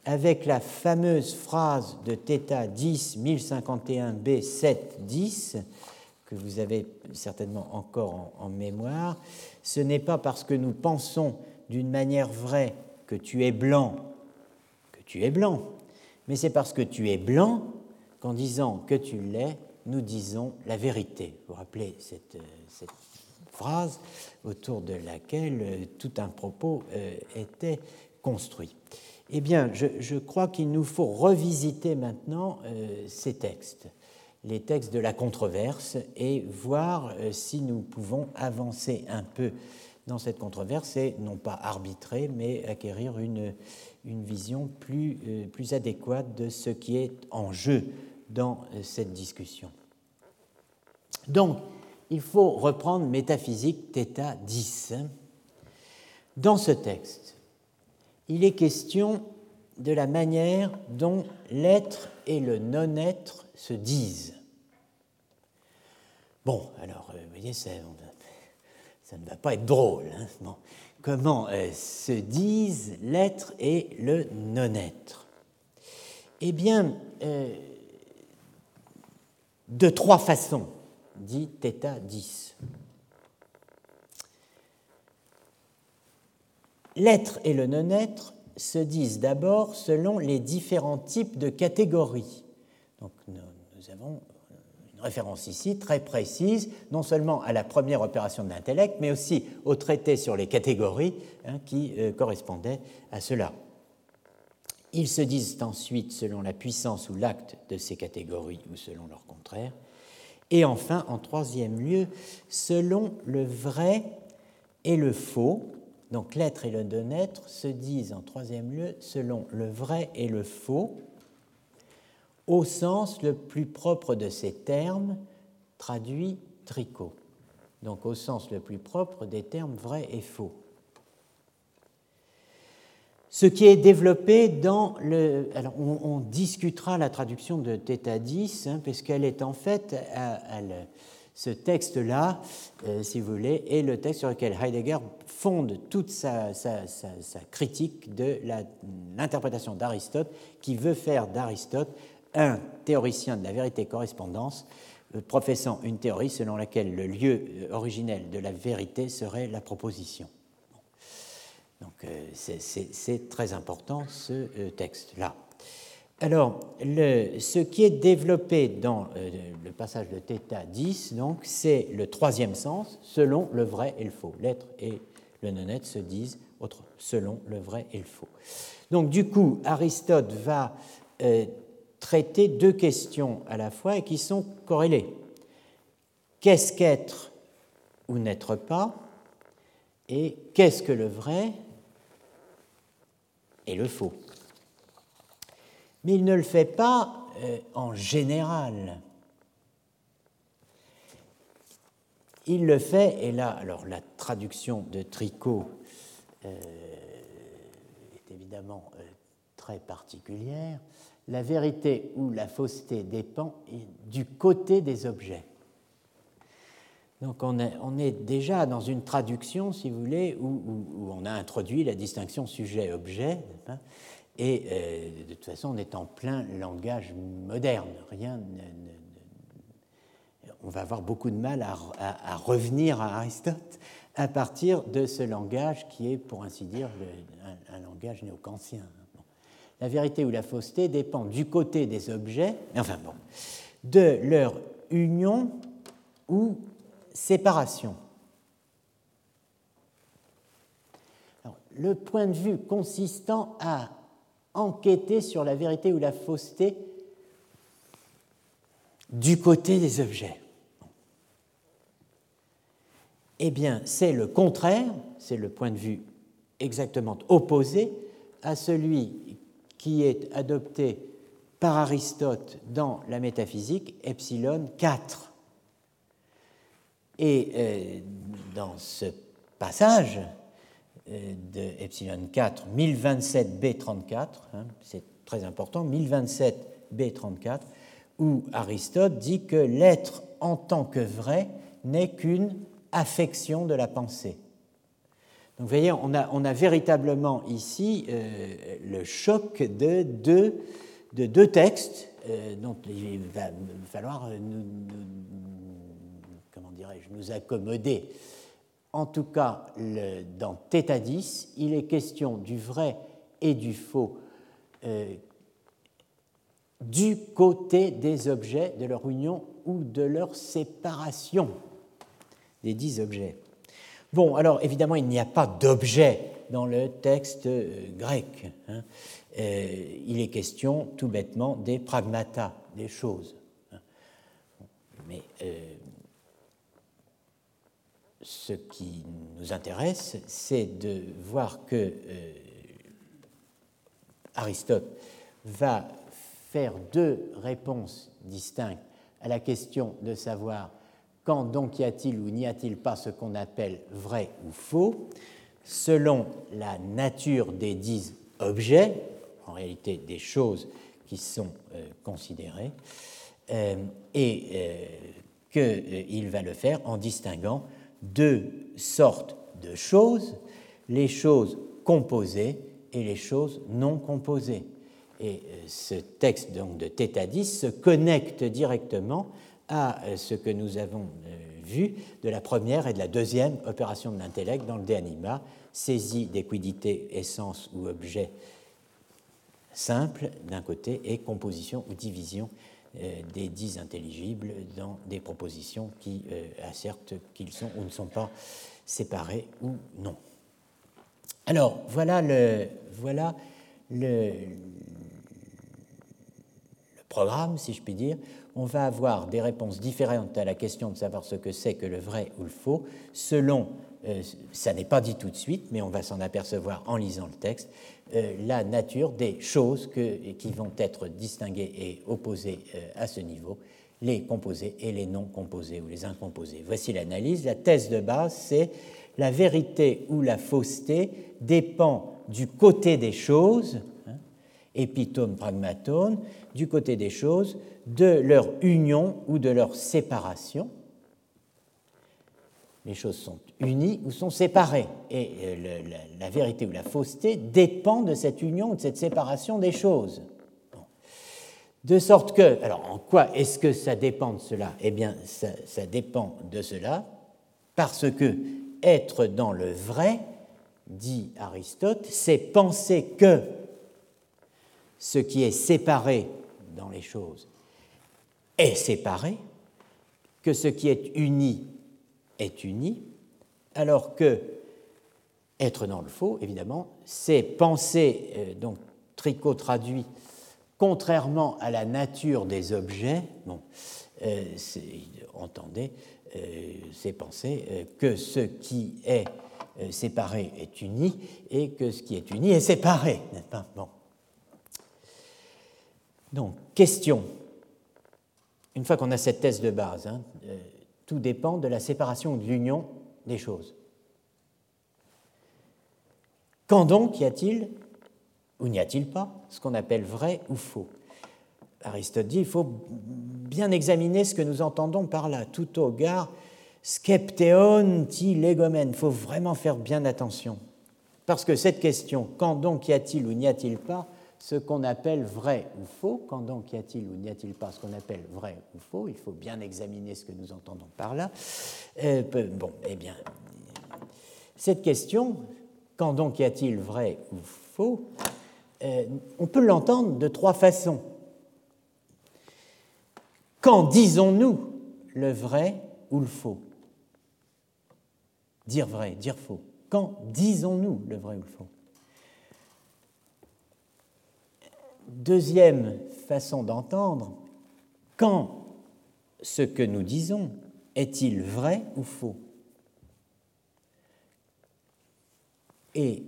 avec la fameuse phrase de Theta 10 1051b 7 10 que vous avez certainement encore en mémoire. Ce n'est pas parce que nous pensons d'une manière vraie que tu es blanc, que tu es blanc, mais c'est parce que tu es blanc qu'en disant que tu l'es, nous disons la vérité. Vous vous rappelez cette, cette phrase autour de laquelle euh, tout un propos euh, était construit. Eh bien, je, crois qu'il nous faut revisiter maintenant euh, ces textes, les textes de la controverse, et voir si nous pouvons avancer un peu dans cette controverse et non pas arbitrer, mais acquérir une, une vision plus, euh, plus adéquate de ce qui est en jeu dans euh, cette discussion. Donc, il faut reprendre métaphysique θ 10. Dans ce texte, il est question de la manière dont l'être et le non-être se disent. Bon, alors, euh, vous voyez, ça ne va pas être drôle. Hein. Comment euh, se disent l'être et le non-être? Eh bien, euh, de trois façons, dit θ 10. L'être et le non-être se disent d'abord selon les différents types de catégories. Donc nous avons référence ici très précise, non seulement à la première opération de l'intellect, mais aussi au traité sur les catégories hein, qui euh, correspondaient à cela. Ils se disent ensuite selon la puissance ou l'acte de ces catégories ou selon leur contraire. Et enfin, en troisième lieu, selon le vrai et le faux. Donc l'être et le non-être se disent en troisième lieu selon le vrai et le faux, au sens le plus propre de ces termes, traduit tricot. donc au sens le plus propre des termes vrai et faux. Ce qui est développé dans le. Alors, on, discutera la traduction de Theta 10, hein, puisqu'elle est en fait. ce texte-là, euh, si vous voulez, est le texte sur lequel Heidegger fonde toute sa, critique de l'interprétation d'Aristote, qui veut faire d'Aristote un théoricien de la vérité-correspondance, euh, professant une théorie selon laquelle le lieu euh, originel de la vérité serait la proposition. Donc euh, c'est très important ce texte-là. Alors, ce qui est développé dans le passage de θ 10, donc, c'est le troisième sens, selon le vrai et le faux. L'être et le non-être se disent autre, selon le vrai et le faux. Donc, du coup, Aristote va traiter deux questions à la fois et qui sont corrélées. Qu'est-ce qu'être ou n'être pas et qu'est-ce que le vrai et le faux? Mais il ne le fait pas euh, en général. Il le fait, et là, alors la traduction de Tricot euh, est évidemment euh, très particulière, la vérité ou la fausseté dépend du côté des objets. Donc on est, déjà dans une traduction, si vous voulez, où, on a introduit la distinction sujet-objet, et euh, de toute façon on est en plein langage moderne. Rien on va avoir beaucoup de mal à, revenir à Aristote à partir de ce langage qui est, pour ainsi dire, un, un langage néo-kantien la vérité ou la fausseté dépend du côté des objets, enfin bon, de leur union ou séparation. le point de vue consistant à enquêter sur la vérité ou la fausseté du côté des objets. Eh bien, c'est le contraire, c'est le point de vue exactement opposé à celui qui est adopté par Aristote dans la métaphysique, epsilon 4. Et euh, dans ce passage euh, de epsilon 4, 1027b34, hein, c'est très important, 1027b34, où Aristote dit que l'être en tant que vrai n'est qu'une affection de la pensée. Donc vous voyez, on a, véritablement ici euh, le choc de deux, de deux textes euh, dont il va falloir nous, comment dirais-je, nous accommoder. En tout cas, dans θ 10, il est question du vrai et du faux euh, du côté des objets, de leur union ou de leur séparation des dix objets. Bon, alors évidemment, il n'y a pas d'objet dans le texte euh, grec. Hein. Euh, il est question tout bêtement des pragmata, des choses. Hein. Mais euh, ce qui nous intéresse, c'est de voir que Aristote va faire deux réponses distinctes à la question de savoir quand donc y a-t-il ou n'y a-t-il pas ce qu'on appelle vrai ou faux Selon la nature des dix objets, en réalité des choses qui sont euh, considérées, euh, et euh, qu'il va le faire en distinguant deux sortes de choses, les choses composées et les choses non composées. Et ce texte donc de 10 se connecte directement à euh, ce que nous avons euh, vu de la première et de la deuxième opération de l'intellect dans le De Anima, saisie d'équidité, essence ou objet simple d'un côté et composition ou division euh, des dix intelligibles dans des propositions qui assertent qu'ils sont ou ne sont pas séparés ou non. Alors, voilà le, voilà le programme, si je puis dire on va avoir des réponses différentes à la question de savoir ce que c'est que le vrai ou le faux, selon, euh, ça n'est pas dit tout de suite, mais on va s'en apercevoir en lisant le texte, euh, la nature des choses qui vont être distinguées et opposées euh, à ce niveau, les composés et les non composés ou les incomposés. Voici l'analyse. La thèse de base, c'est la vérité ou la fausseté dépend du côté des choses, épitome, pragmatone, du côté des choses, de leur union ou de leur séparation. Les choses sont unies ou sont séparées. Et euh, la, vérité ou la fausseté dépend de cette union ou de cette séparation des choses. De sorte que, alors en quoi est-ce que ça dépend de cela? Eh bien, ça, ça dépend de cela parce que être dans le vrai, dit Aristote, c'est penser que ce qui est séparé dans les choses est séparé, que ce qui est uni est uni, alors que être dans le faux, évidemment, c'est penser, euh, donc tricot traduit, contrairement à la nature des objets, bon, euh, entendez, euh, c'est penser que ce qui est séparé est uni et que ce qui est uni est séparé, n'est-ce pas? Bon. Donc, question. Une fois qu'on a cette thèse de base, hein, tout dépend de la séparation ou de l'union des choses. Quand donc y a-t-il ou n'y a-t-il pas ce qu'on appelle vrai ou faux? Aristote dit il faut bien examiner ce que nous entendons par là, tout au gare skepteon ti legomen. Il faut vraiment faire bien attention. Parce que cette question, quand donc y a-t-il ou n'y a-t-il pas ce qu'on appelle vrai ou faux, quand donc y a-t-il ou n'y a-t-il pas ce qu'on appelle vrai ou faux, il faut bien examiner ce que nous entendons par là. Euh, bon, eh bien, cette question, quand donc y a-t-il vrai ou faux, euh, on peut l'entendre de trois façons. Quand disons-nous le vrai ou le faux? Dire vrai, dire faux. Quand disons-nous le vrai ou le faux? Deuxième façon d'entendre, quand ce que nous disons est-il vrai ou faux? Et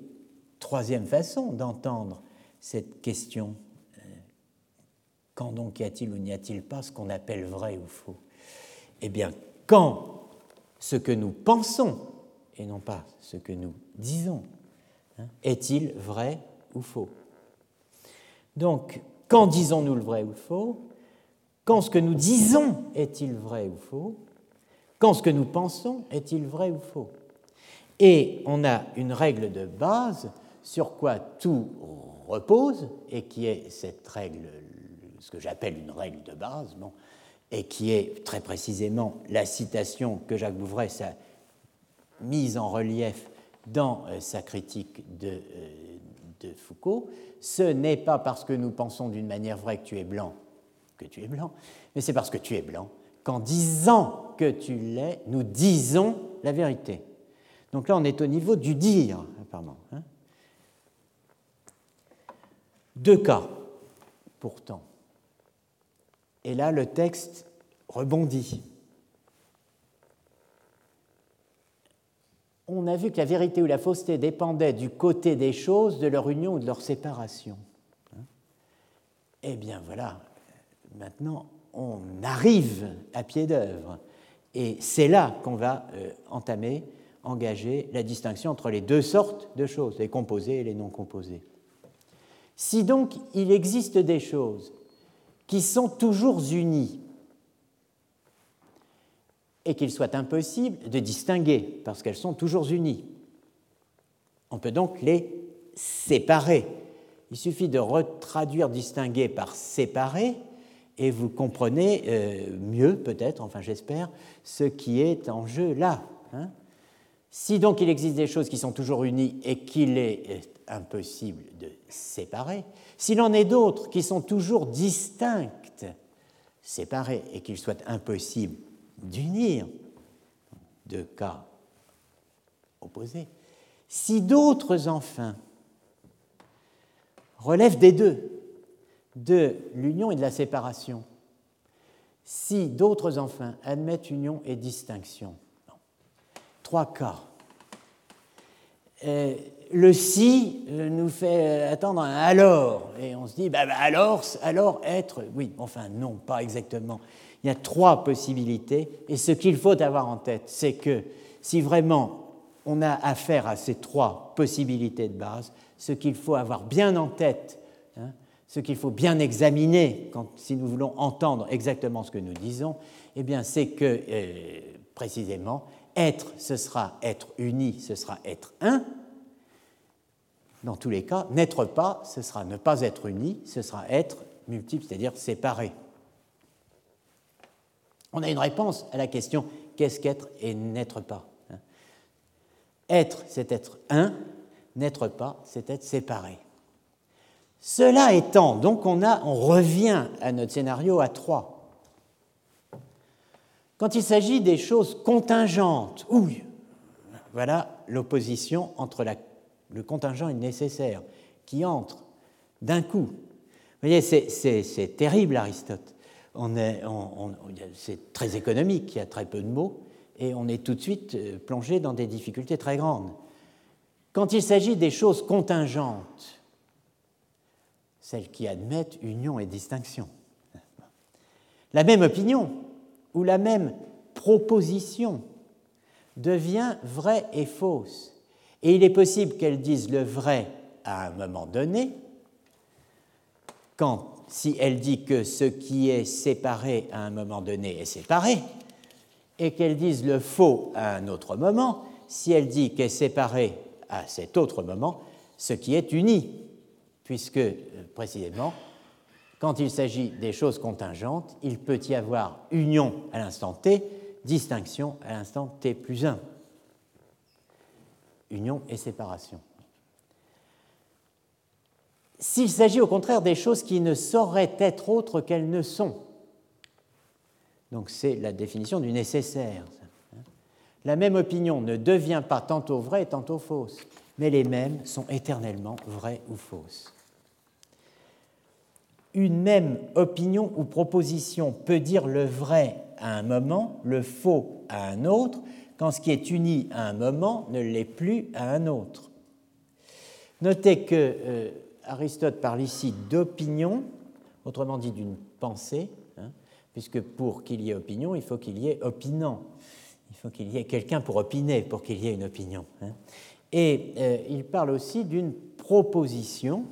troisième façon d'entendre cette question, quand donc y a-t-il ou n'y a-t-il pas ce qu'on appelle vrai ou faux? Eh bien, quand ce que nous pensons, et non pas ce que nous disons, hein, est-il vrai ou faux? Donc, quand disons-nous le vrai ou le faux Quand ce que nous disons est-il vrai ou faux Quand ce que nous pensons est-il vrai ou faux. Et on a une règle de base sur quoi tout repose, et qui est cette règle ce que j'appelle une règle de base, bon, et qui est très précisément la citation que Jacques Bouvresse a mise en relief dans euh, sa critique de, euh, de Foucault, ce n'est pas parce que nous pensons d'une manière vraie que tu es blanc que tu es blanc, mais c'est parce que tu es blanc qu'en disant que tu l'es, nous disons la vérité. Donc là, on est au niveau du dire, apparemment. Hein. Deux cas, pourtant. Et là, le texte rebondit. On a vu que la vérité ou la fausseté dépendait du côté des choses, de leur union ou de leur séparation. Eh bien voilà, maintenant on arrive à pied d'œuvre. Et c'est là qu'on va euh, entamer, engager la distinction entre les deux sortes de choses, les composées et les non composées. Si donc il existe des choses qui sont toujours unis et qu'il soit impossible de distinguer parce qu'elles sont toujours unies. On peut donc les séparer. Il suffit de retraduire distinguer par séparer et vous comprenez euh, mieux, peut-être, enfin j'espère, ce qui est en jeu là. Hein. si donc il existe des choses qui sont toujours unies et qu'il est euh, impossible de séparer, s'il en est d'autres qui sont toujours distinctes, séparées, et qu'il soit impossible d'unir, deux cas opposés, si d'autres enfin relèvent des deux, de l'union et de la séparation, si d'autres enfin admettent union et distinction, trois cas. Euh, le si euh, nous fait attendre un alors, et on se dit, bah, bah, alors, alors être, oui, enfin non, pas exactement. Il y a trois possibilités, et ce qu'il faut avoir en tête, c'est que si vraiment on a affaire à ces trois possibilités de base, ce qu'il faut avoir bien en tête, hein, ce qu'il faut bien examiner si nous voulons entendre exactement ce que nous disons, eh bien, c'est que, euh, précisément, être, ce sera être uni, ce sera être un. Dans tous les cas, n'être pas, ce sera ne pas être uni, ce sera être multiple, c'est-à-dire séparé. On a une réponse à la question qu'est-ce qu'être et n'être pas hein. Être, c'est être un, n'être pas, c'est être séparé. Cela étant, donc on, revient à notre scénario à trois. Quand il s'agit des choses contingentes, oui, voilà l'opposition entre le contingent et le nécessaire qui entre d'un coup. Vous voyez, c'est terrible Aristote. C'est très économique, il y a très peu de mots, et on est tout de suite euh, plongé dans des difficultés très grandes. Quand il s'agit des choses contingentes, celles qui admettent union et distinction, la même opinion où la même proposition devient vraie et fausse. Et il est possible qu'elle dise le vrai à un moment donné, quand si elle dit que ce qui est séparé à un moment donné est séparé, et qu'elle dise le faux à un autre moment, si elle dit qu'est séparé à cet autre moment, ce qui est uni, puisque euh, précisément quand il s'agit des choses contingentes, il peut y avoir union à l'instant t, distinction à l'instant t plus 1. Union et séparation. S'il s'agit au contraire des choses qui ne sauraient être autres qu'elles ne sont, donc c'est la définition du nécessaire. La même opinion ne devient pas tantôt vraie tantôt fausse, mais les mêmes sont éternellement vraies ou fausses une même opinion ou proposition peut dire le vrai à un moment, le faux à un autre, quand ce qui est uni à un moment ne l'est plus à un autre. Notez que euh, Aristote parle ici d'opinion, autrement dit d'une pensée, hein, puisque pour qu'il y ait opinion, il faut qu'il y ait opinant. Il faut qu'il y ait quelqu'un pour opiner, pour qu'il y ait une opinion. Hein. Et euh, il parle aussi d'une proposition,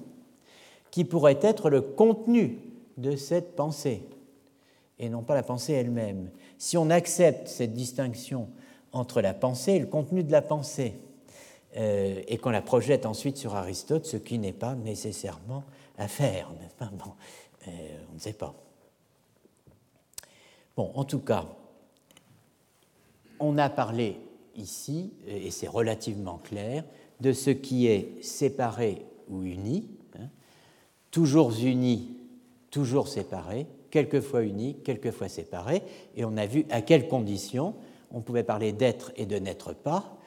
qui pourrait être le contenu de cette pensée, et non pas la pensée elle-même. Si on accepte cette distinction entre la pensée et le contenu de la pensée, euh, et qu'on la projette ensuite sur Aristote, ce qui n'est pas nécessairement à faire, bon, euh, on ne sait pas. Bon, en tout cas, on a parlé ici, et c'est relativement clair, de ce qui est séparé ou uni, toujours unis, toujours séparés, quelquefois unis, quelquefois séparés, et on a vu à quelles conditions on pouvait parler d'être et de n'être pas,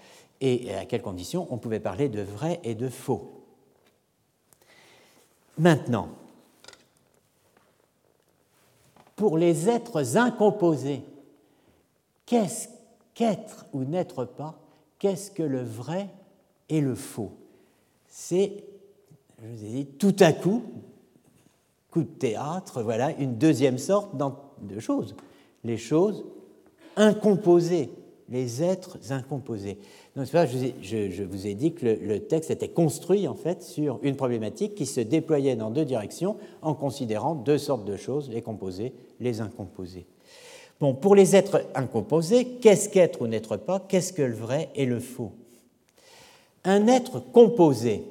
et à quelles conditions on pouvait parler de vrai et de faux. Maintenant, pour les êtres incomposés, qu'est-ce qu'être ou n'être pas Qu'est-ce que le vrai et le faux? C'est je vous ai dit, tout à coup, coup de théâtre, voilà une deuxième sorte de choses. Les choses incomposées, les êtres incomposés. Donc, je, vous ai dit que le, texte était construit en fait sur une problématique qui se déployait dans deux directions en considérant deux sortes de choses, les composés, les incomposés. Bon, pour les êtres incomposés, qu'est-ce qu'être ou n'être pas? Qu'est-ce que le vrai et le faux? Un être composé,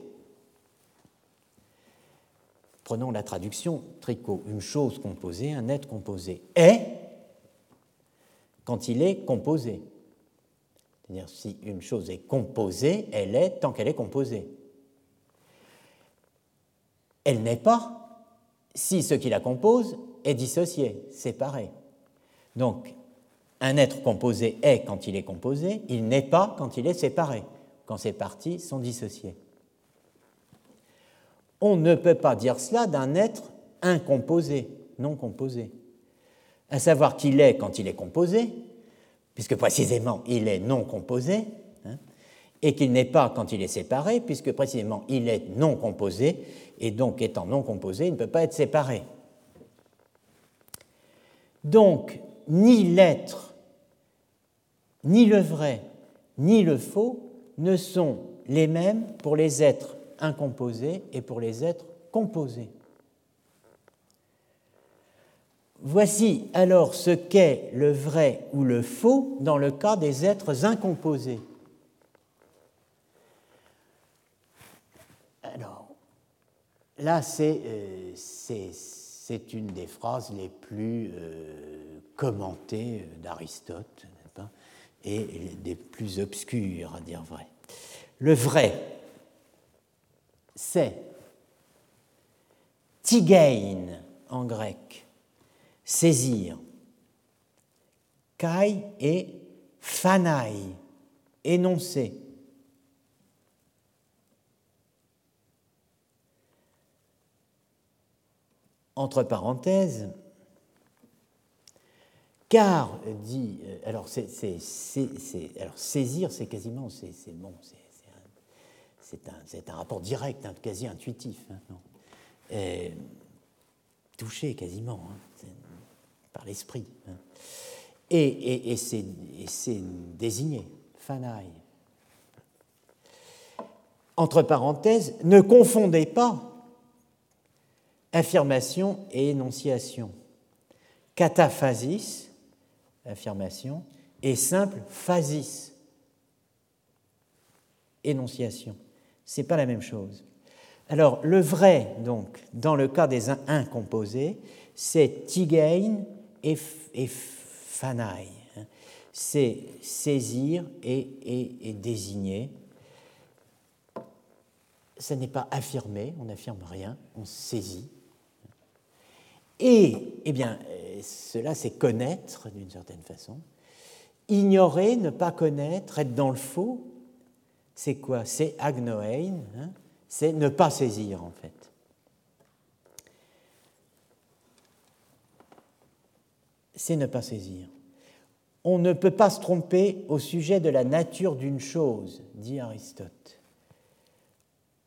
Prenons la traduction tricot. Une chose composée, un être composé est quand il est composé. C'est-à-dire si une chose est composée, elle est tant qu'elle est composée. Elle n'est pas si ce qui la compose est dissocié, séparé. Donc, un être composé est quand il est composé, il n'est pas quand il est séparé, quand ses parties sont dissociées on ne peut pas dire cela d'un être incomposé, non composé. À savoir qu'il est quand il est composé, puisque précisément il est non composé, hein, et qu'il n'est pas quand il est séparé, puisque précisément il est non composé, et donc étant non composé, il ne peut pas être séparé. Donc, ni l'être, ni le vrai, ni le faux ne sont les mêmes pour les êtres incomposés et pour les êtres composés. Voici alors ce qu'est le vrai ou le faux dans le cas des êtres incomposés. Alors, là, c'est euh, une des phrases les plus euh, commentées d'Aristote et des plus obscures, à dire vrai. Le vrai, c'est tigein en grec, saisir. Kai et fanai, énoncer. Entre parenthèses, car, dit, euh, alors, saisir, c'est quasiment, c'est, bon, c'est, un, un, rapport direct, quasi intuitif. Hein, touché quasiment hein, par l'esprit. Hein. Et, c'est, désigné, fanaï. Entre parenthèses, ne confondez pas affirmation et énonciation. Cataphasis, affirmation, et simple phasis, énonciation. Ce n'est pas la même chose. Alors, le vrai, donc, dans le cas des incomposés, c'est tigein et, et fanaï. Hein. C'est saisir et, désigner. Ce n'est pas affirmer, on n'affirme rien, on saisit. Et, eh bien, cela, c'est connaître d'une certaine façon. Ignorer, ne pas connaître, être dans le faux, c'est quoi? C'est agnoein, c'est ne pas saisir en fait. C'est ne pas saisir. On ne peut pas se tromper au sujet de la nature d'une chose, dit Aristote.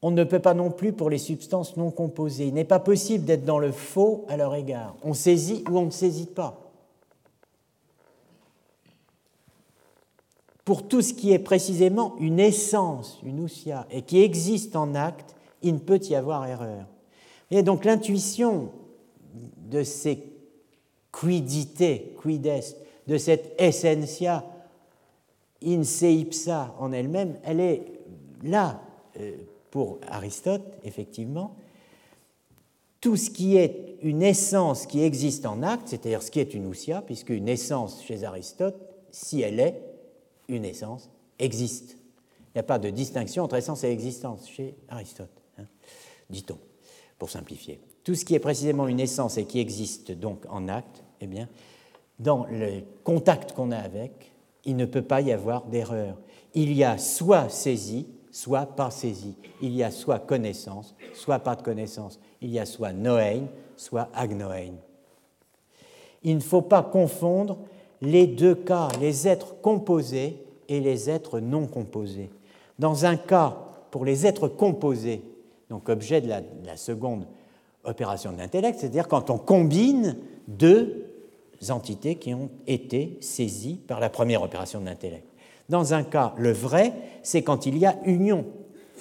On ne peut pas non plus pour les substances non composées. Il n'est pas possible d'être dans le faux à leur égard. On saisit ou on ne saisit pas. Pour tout ce qui est précisément une essence, une ousia, et qui existe en acte, il ne peut y avoir erreur. Et donc l'intuition de ces quidités, quid est, de cette essentia in se ipsa en elle-même, elle est là euh, pour Aristote, effectivement, tout ce qui est une essence qui existe en acte, c'est-à-dire ce qui est une ousia, puisque une essence chez Aristote, si elle est une essence, existe. Il n'y a pas de distinction entre essence et existence chez Aristote, hein, dit-on, pour simplifier. Tout ce qui est précisément une essence et qui existe donc en acte, eh bien, dans le contact qu'on a avec, il ne peut pas y avoir d'erreur. Il y a soit saisi, soit pas saisi. Il y a soit connaissance, soit pas de connaissance. Il y a soit noein, soit agnoein. Il ne faut pas confondre les deux cas, les êtres composés et les êtres non composés. Dans un cas, pour les êtres composés, donc objet de la seconde opération de l'intellect, c'est-à-dire quand on combine deux entités qui ont été saisies par la première opération de l'intellect. Dans un cas, le vrai, c'est quand il y a union,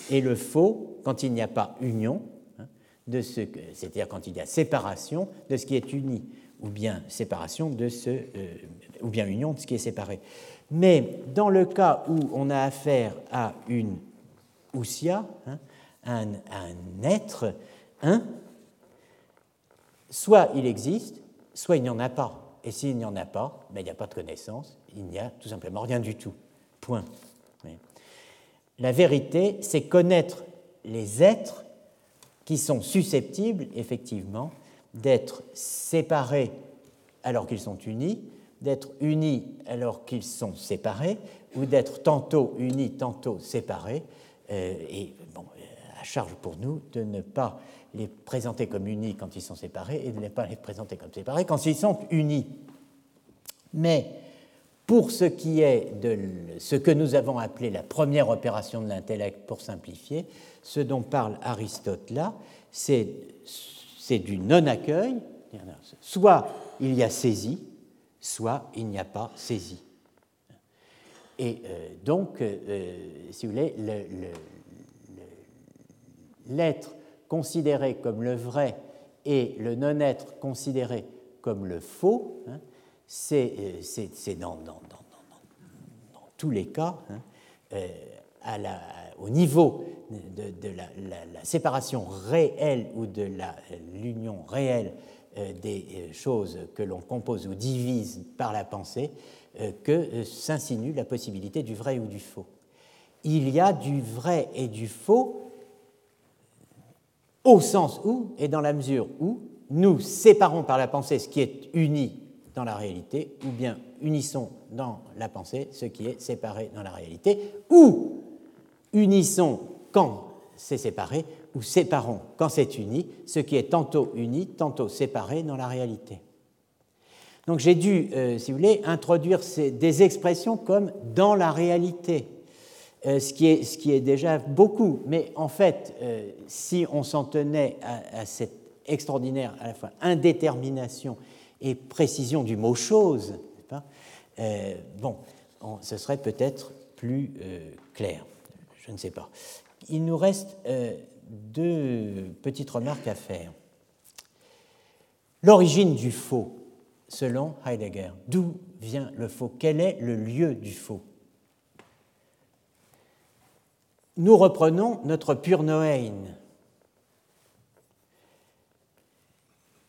et le faux, quand il n'y a pas union, hein, c'est-à-dire quand il y a séparation de ce qui est uni, ou bien séparation de ce, euh, ou bien union de ce qui est séparé. Mais dans le cas où on a affaire à une ousia, hein, un, être, soit il existe, soit il n'y en a pas. Et s'il n'y en a pas, ben, il n'y a pas de connaissance, il n'y a tout simplement rien du tout. Point. La vérité, c'est connaître les êtres qui sont susceptibles, effectivement, d'être séparés alors qu'ils sont unis, d'être unis alors qu'ils sont séparés, ou d'être tantôt unis, tantôt séparés. Euh, et bon, à charge pour nous de ne pas les présenter comme unis quand ils sont séparés et ne pas les présenter comme séparés quand ils sont unis. Mais pour ce qui est de ce que nous avons appelé la première opération de l'intellect, pour simplifier, ce dont parle Aristote là, c'est du non-accueil, Soit il y a saisie, soit il n'y a pas saisie. Et euh, donc, euh, si vous voulez, l'être considéré comme le vrai et le non-être considéré comme le faux, hein, c'est dans, tous les cas, hein, euh, au niveau de, la, séparation réelle ou de l'union réelle des choses que l'on compose ou divise par la pensée, euh, que euh, s'insinue la possibilité du vrai ou du faux. Il y a du vrai et du faux au sens où, et dans la mesure où, nous séparons par la pensée ce qui est uni dans la réalité, ou bien unissons dans la pensée ce qui est séparé dans la réalité, ou unissons quand c'est séparé, ou séparons quand c'est uni, ce qui est tantôt uni, tantôt séparé dans la réalité. Donc j'ai dû, euh, si vous voulez, introduire des expressions comme dans la réalité, ce, qui est, ce, qui est, déjà beaucoup. Mais en fait, euh, si on s'en tenait à, cette extraordinaire à la fois indétermination et précision du mot chose, bon, ce serait peut-être plus clair. Je ne sais pas. Il nous reste deux petites remarques à faire. L'origine du faux selon Heidegger. D'où vient le faux? Quel est le lieu du faux? Nous reprenons notre pur Noël.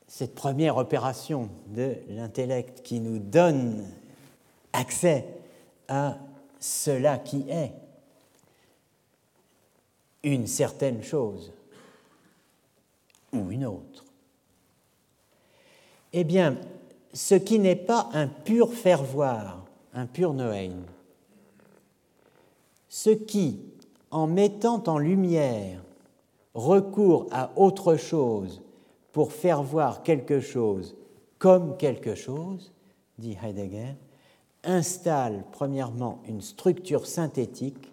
Cette première opération de l'intellect qui nous donne accès à cela qui est une certaine chose ou une autre. Eh bien, ce qui n'est pas un pur faire-voir, un pur Noël. Ce qui, en mettant en lumière, recourt à autre chose pour faire voir quelque chose comme quelque chose, dit Heidegger, installe premièrement une structure synthétique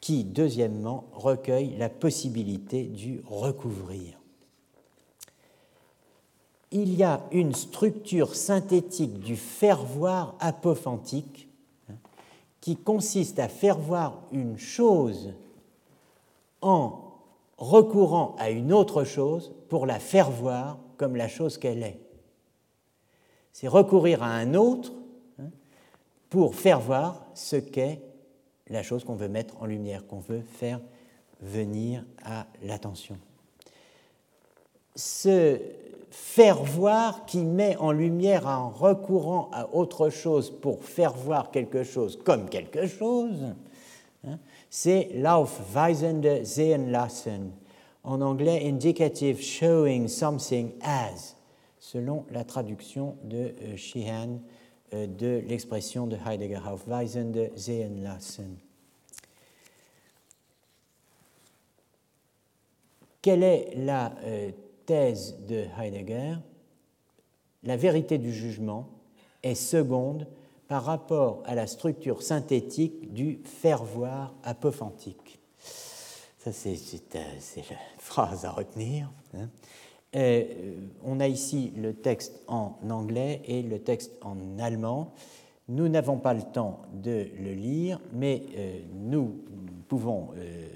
qui, deuxièmement, recueille la possibilité du recouvrir. Il y a une structure synthétique du faire-voir apophantique hein, qui consiste à faire voir une chose en recourant à une autre chose pour la faire voir comme la chose qu'elle est. C'est recourir à un autre hein, pour faire voir ce qu'est la chose qu'on veut mettre en lumière, qu'on veut faire venir à l'attention. Faire voir qui met en lumière en recourant à autre chose pour faire voir quelque chose comme quelque chose, hein, c'est Laufweisende sehen lassen, en anglais indicative showing something as, selon la traduction de euh, Sheehan euh, de l'expression de Heidegger, Aufweisende sehen lassen. Quelle est la euh, thèse de Heidegger, la vérité du jugement est seconde par rapport à la structure synthétique du faire-voir apophantique. Ça, c'est la phrase à retenir. Hein. Euh, on a ici le texte en anglais et le texte en allemand. Nous n'avons pas le temps de le lire, mais euh, nous pouvons euh,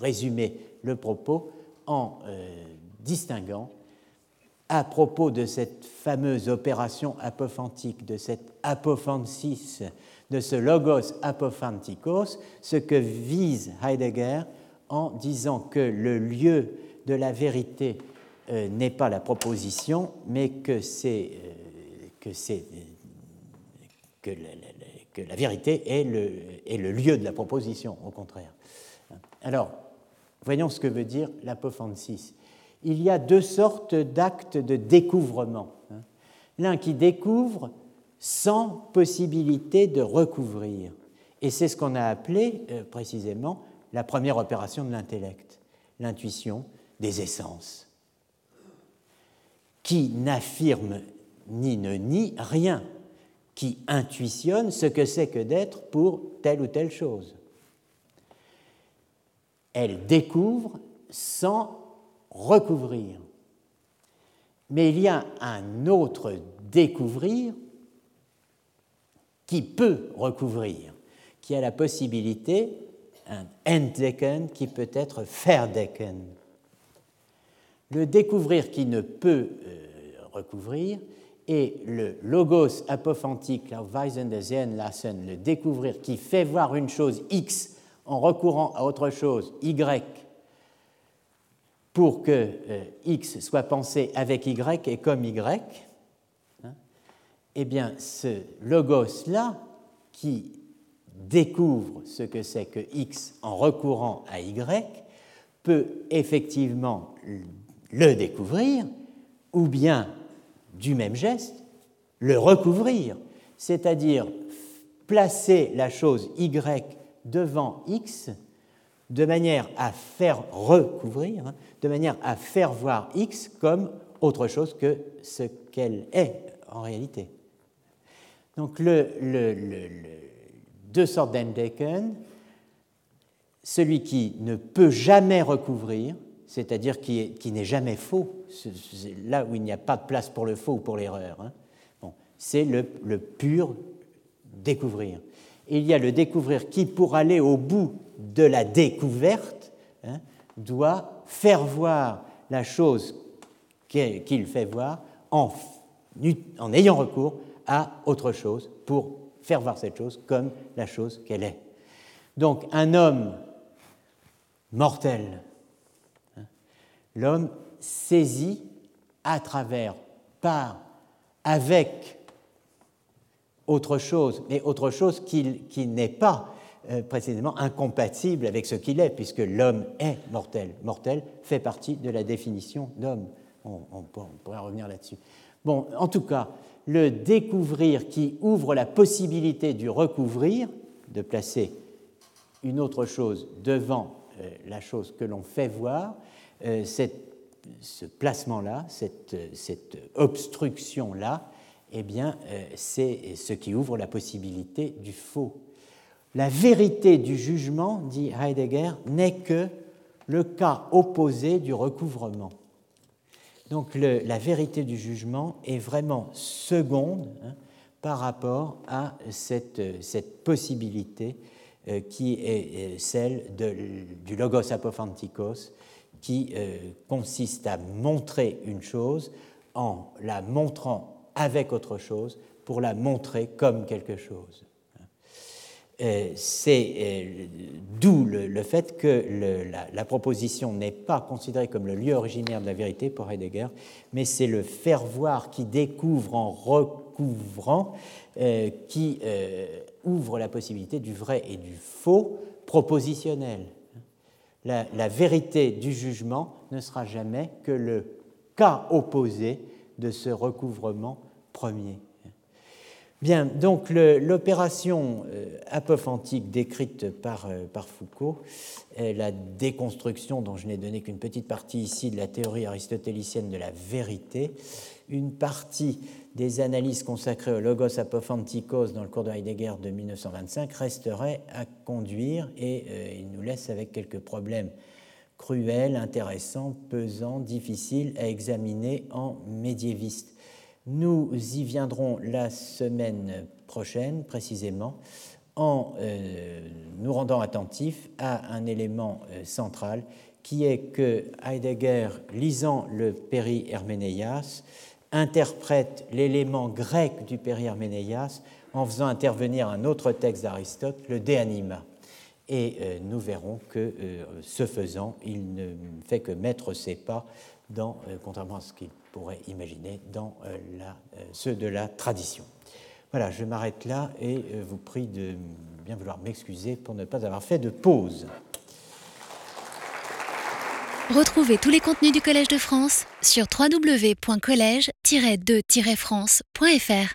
résumer le propos en distinguant à propos de cette fameuse opération apophantique, de cette apophantis, de ce logos apophantikos, ce que vise Heidegger en disant que le lieu de la vérité euh, n'est pas la proposition, mais que c'est euh, que c'est que, la vérité est le, est le lieu de la proposition, au contraire. Alors, voyons ce que veut dire l'apophantis il y a deux sortes d'actes de découvrement. Hein. L'un qui découvre sans possibilité de recouvrir. Et c'est ce qu'on a appelé euh, précisément la première opération de l'intellect, l'intuition des essences, qui n'affirme ni ne nie rien, qui intuitionne ce que c'est que d'être pour telle ou telle chose. Elle découvre sans recouvrir. Mais il y a un autre découvrir qui peut recouvrir, qui a la possibilité, un entdecken qui peut être verdecken. Le découvrir qui ne peut euh, recouvrir et le logos apophantique, Weisen le découvrir qui fait voir une chose X en recourant à autre chose Y pour que euh, X soit pensé avec Y et comme Y, hein, eh bien ce logos-là qui découvre ce que c'est que X en recourant à Y peut effectivement le découvrir ou bien du même geste, le recouvrir, c'est-à-dire placer la chose Y devant X de manière à faire recouvrir, hein, de manière à faire voir X comme autre chose que ce qu'elle est en réalité. Donc, le, deux sortes d'Endecken, celui qui ne peut jamais recouvrir, c'est-à-dire qui, n'est jamais faux, là où il n'y a pas de place pour le faux ou pour l'erreur. Hein. Bon, c'est le, pur découvrir. Il y a le découvrir qui, pour aller au bout de la découverte, hein, doit faire voir la chose qu'il fait voir en, ayant recours à autre chose pour faire voir cette chose comme la chose qu'elle est. Donc un homme mortel l'homme saisit à travers, par, avec autre chose, mais autre chose qui, n'est pas euh, précisément incompatible avec ce qu'il est, puisque l'homme est mortel. Mortel fait partie de la définition d'homme. On, pourrait revenir là-dessus. Bon, en tout cas, le découvrir qui ouvre la possibilité du recouvrir, de placer une autre chose devant euh, la chose que l'on fait voir, euh, ce placement-là, cette, obstruction-là, eh bien, euh, c'est ce qui ouvre la possibilité du faux. La vérité du jugement, dit Heidegger, n'est que le cas opposé du recouvrement. Donc la vérité du jugement est vraiment seconde hein, par rapport à cette, possibilité euh, qui est celle du logos apophantikos, qui euh, consiste à montrer une chose en la montrant avec autre chose pour la montrer comme quelque chose. Euh, c'est euh, d'où le, fait que la, proposition n'est pas considérée comme le lieu originaire de la vérité pour Heidegger, mais c'est le faire voir qui découvre en recouvrant, qui ouvre la possibilité du vrai et du faux propositionnel la, vérité du jugement ne sera jamais que le cas opposé de ce recouvrement Bien, donc l'opération euh, apophantique décrite par, euh, Foucault, la déconstruction dont je n'ai donné qu'une petite partie ici de la théorie aristotélicienne de la vérité, une partie des analyses consacrées au logos apophantikos dans le cours de Heidegger de 1925 resterait à conduire et euh, il nous laisse avec quelques problèmes cruels, intéressants, pesants, difficiles à examiner en médiéviste. Nous y viendrons la semaine prochaine précisément en euh, nous rendant attentifs à un élément euh, central qui est que Heidegger, lisant le Péri-Herménéas, interprète l'élément grec du Périherménéas en faisant intervenir un autre texte d'Aristote, le De Anima. Et euh, nous verrons que, ce faisant, il ne fait que mettre ses pas, dans, contrairement à ce qu'il pourrait imaginer, dans la, ceux de la tradition. Voilà, je m'arrête là et vous prie de bien vouloir m'excuser pour ne pas avoir fait de pause. Retrouvez tous les contenus du Collège de France sur www.colège-2-france.fr.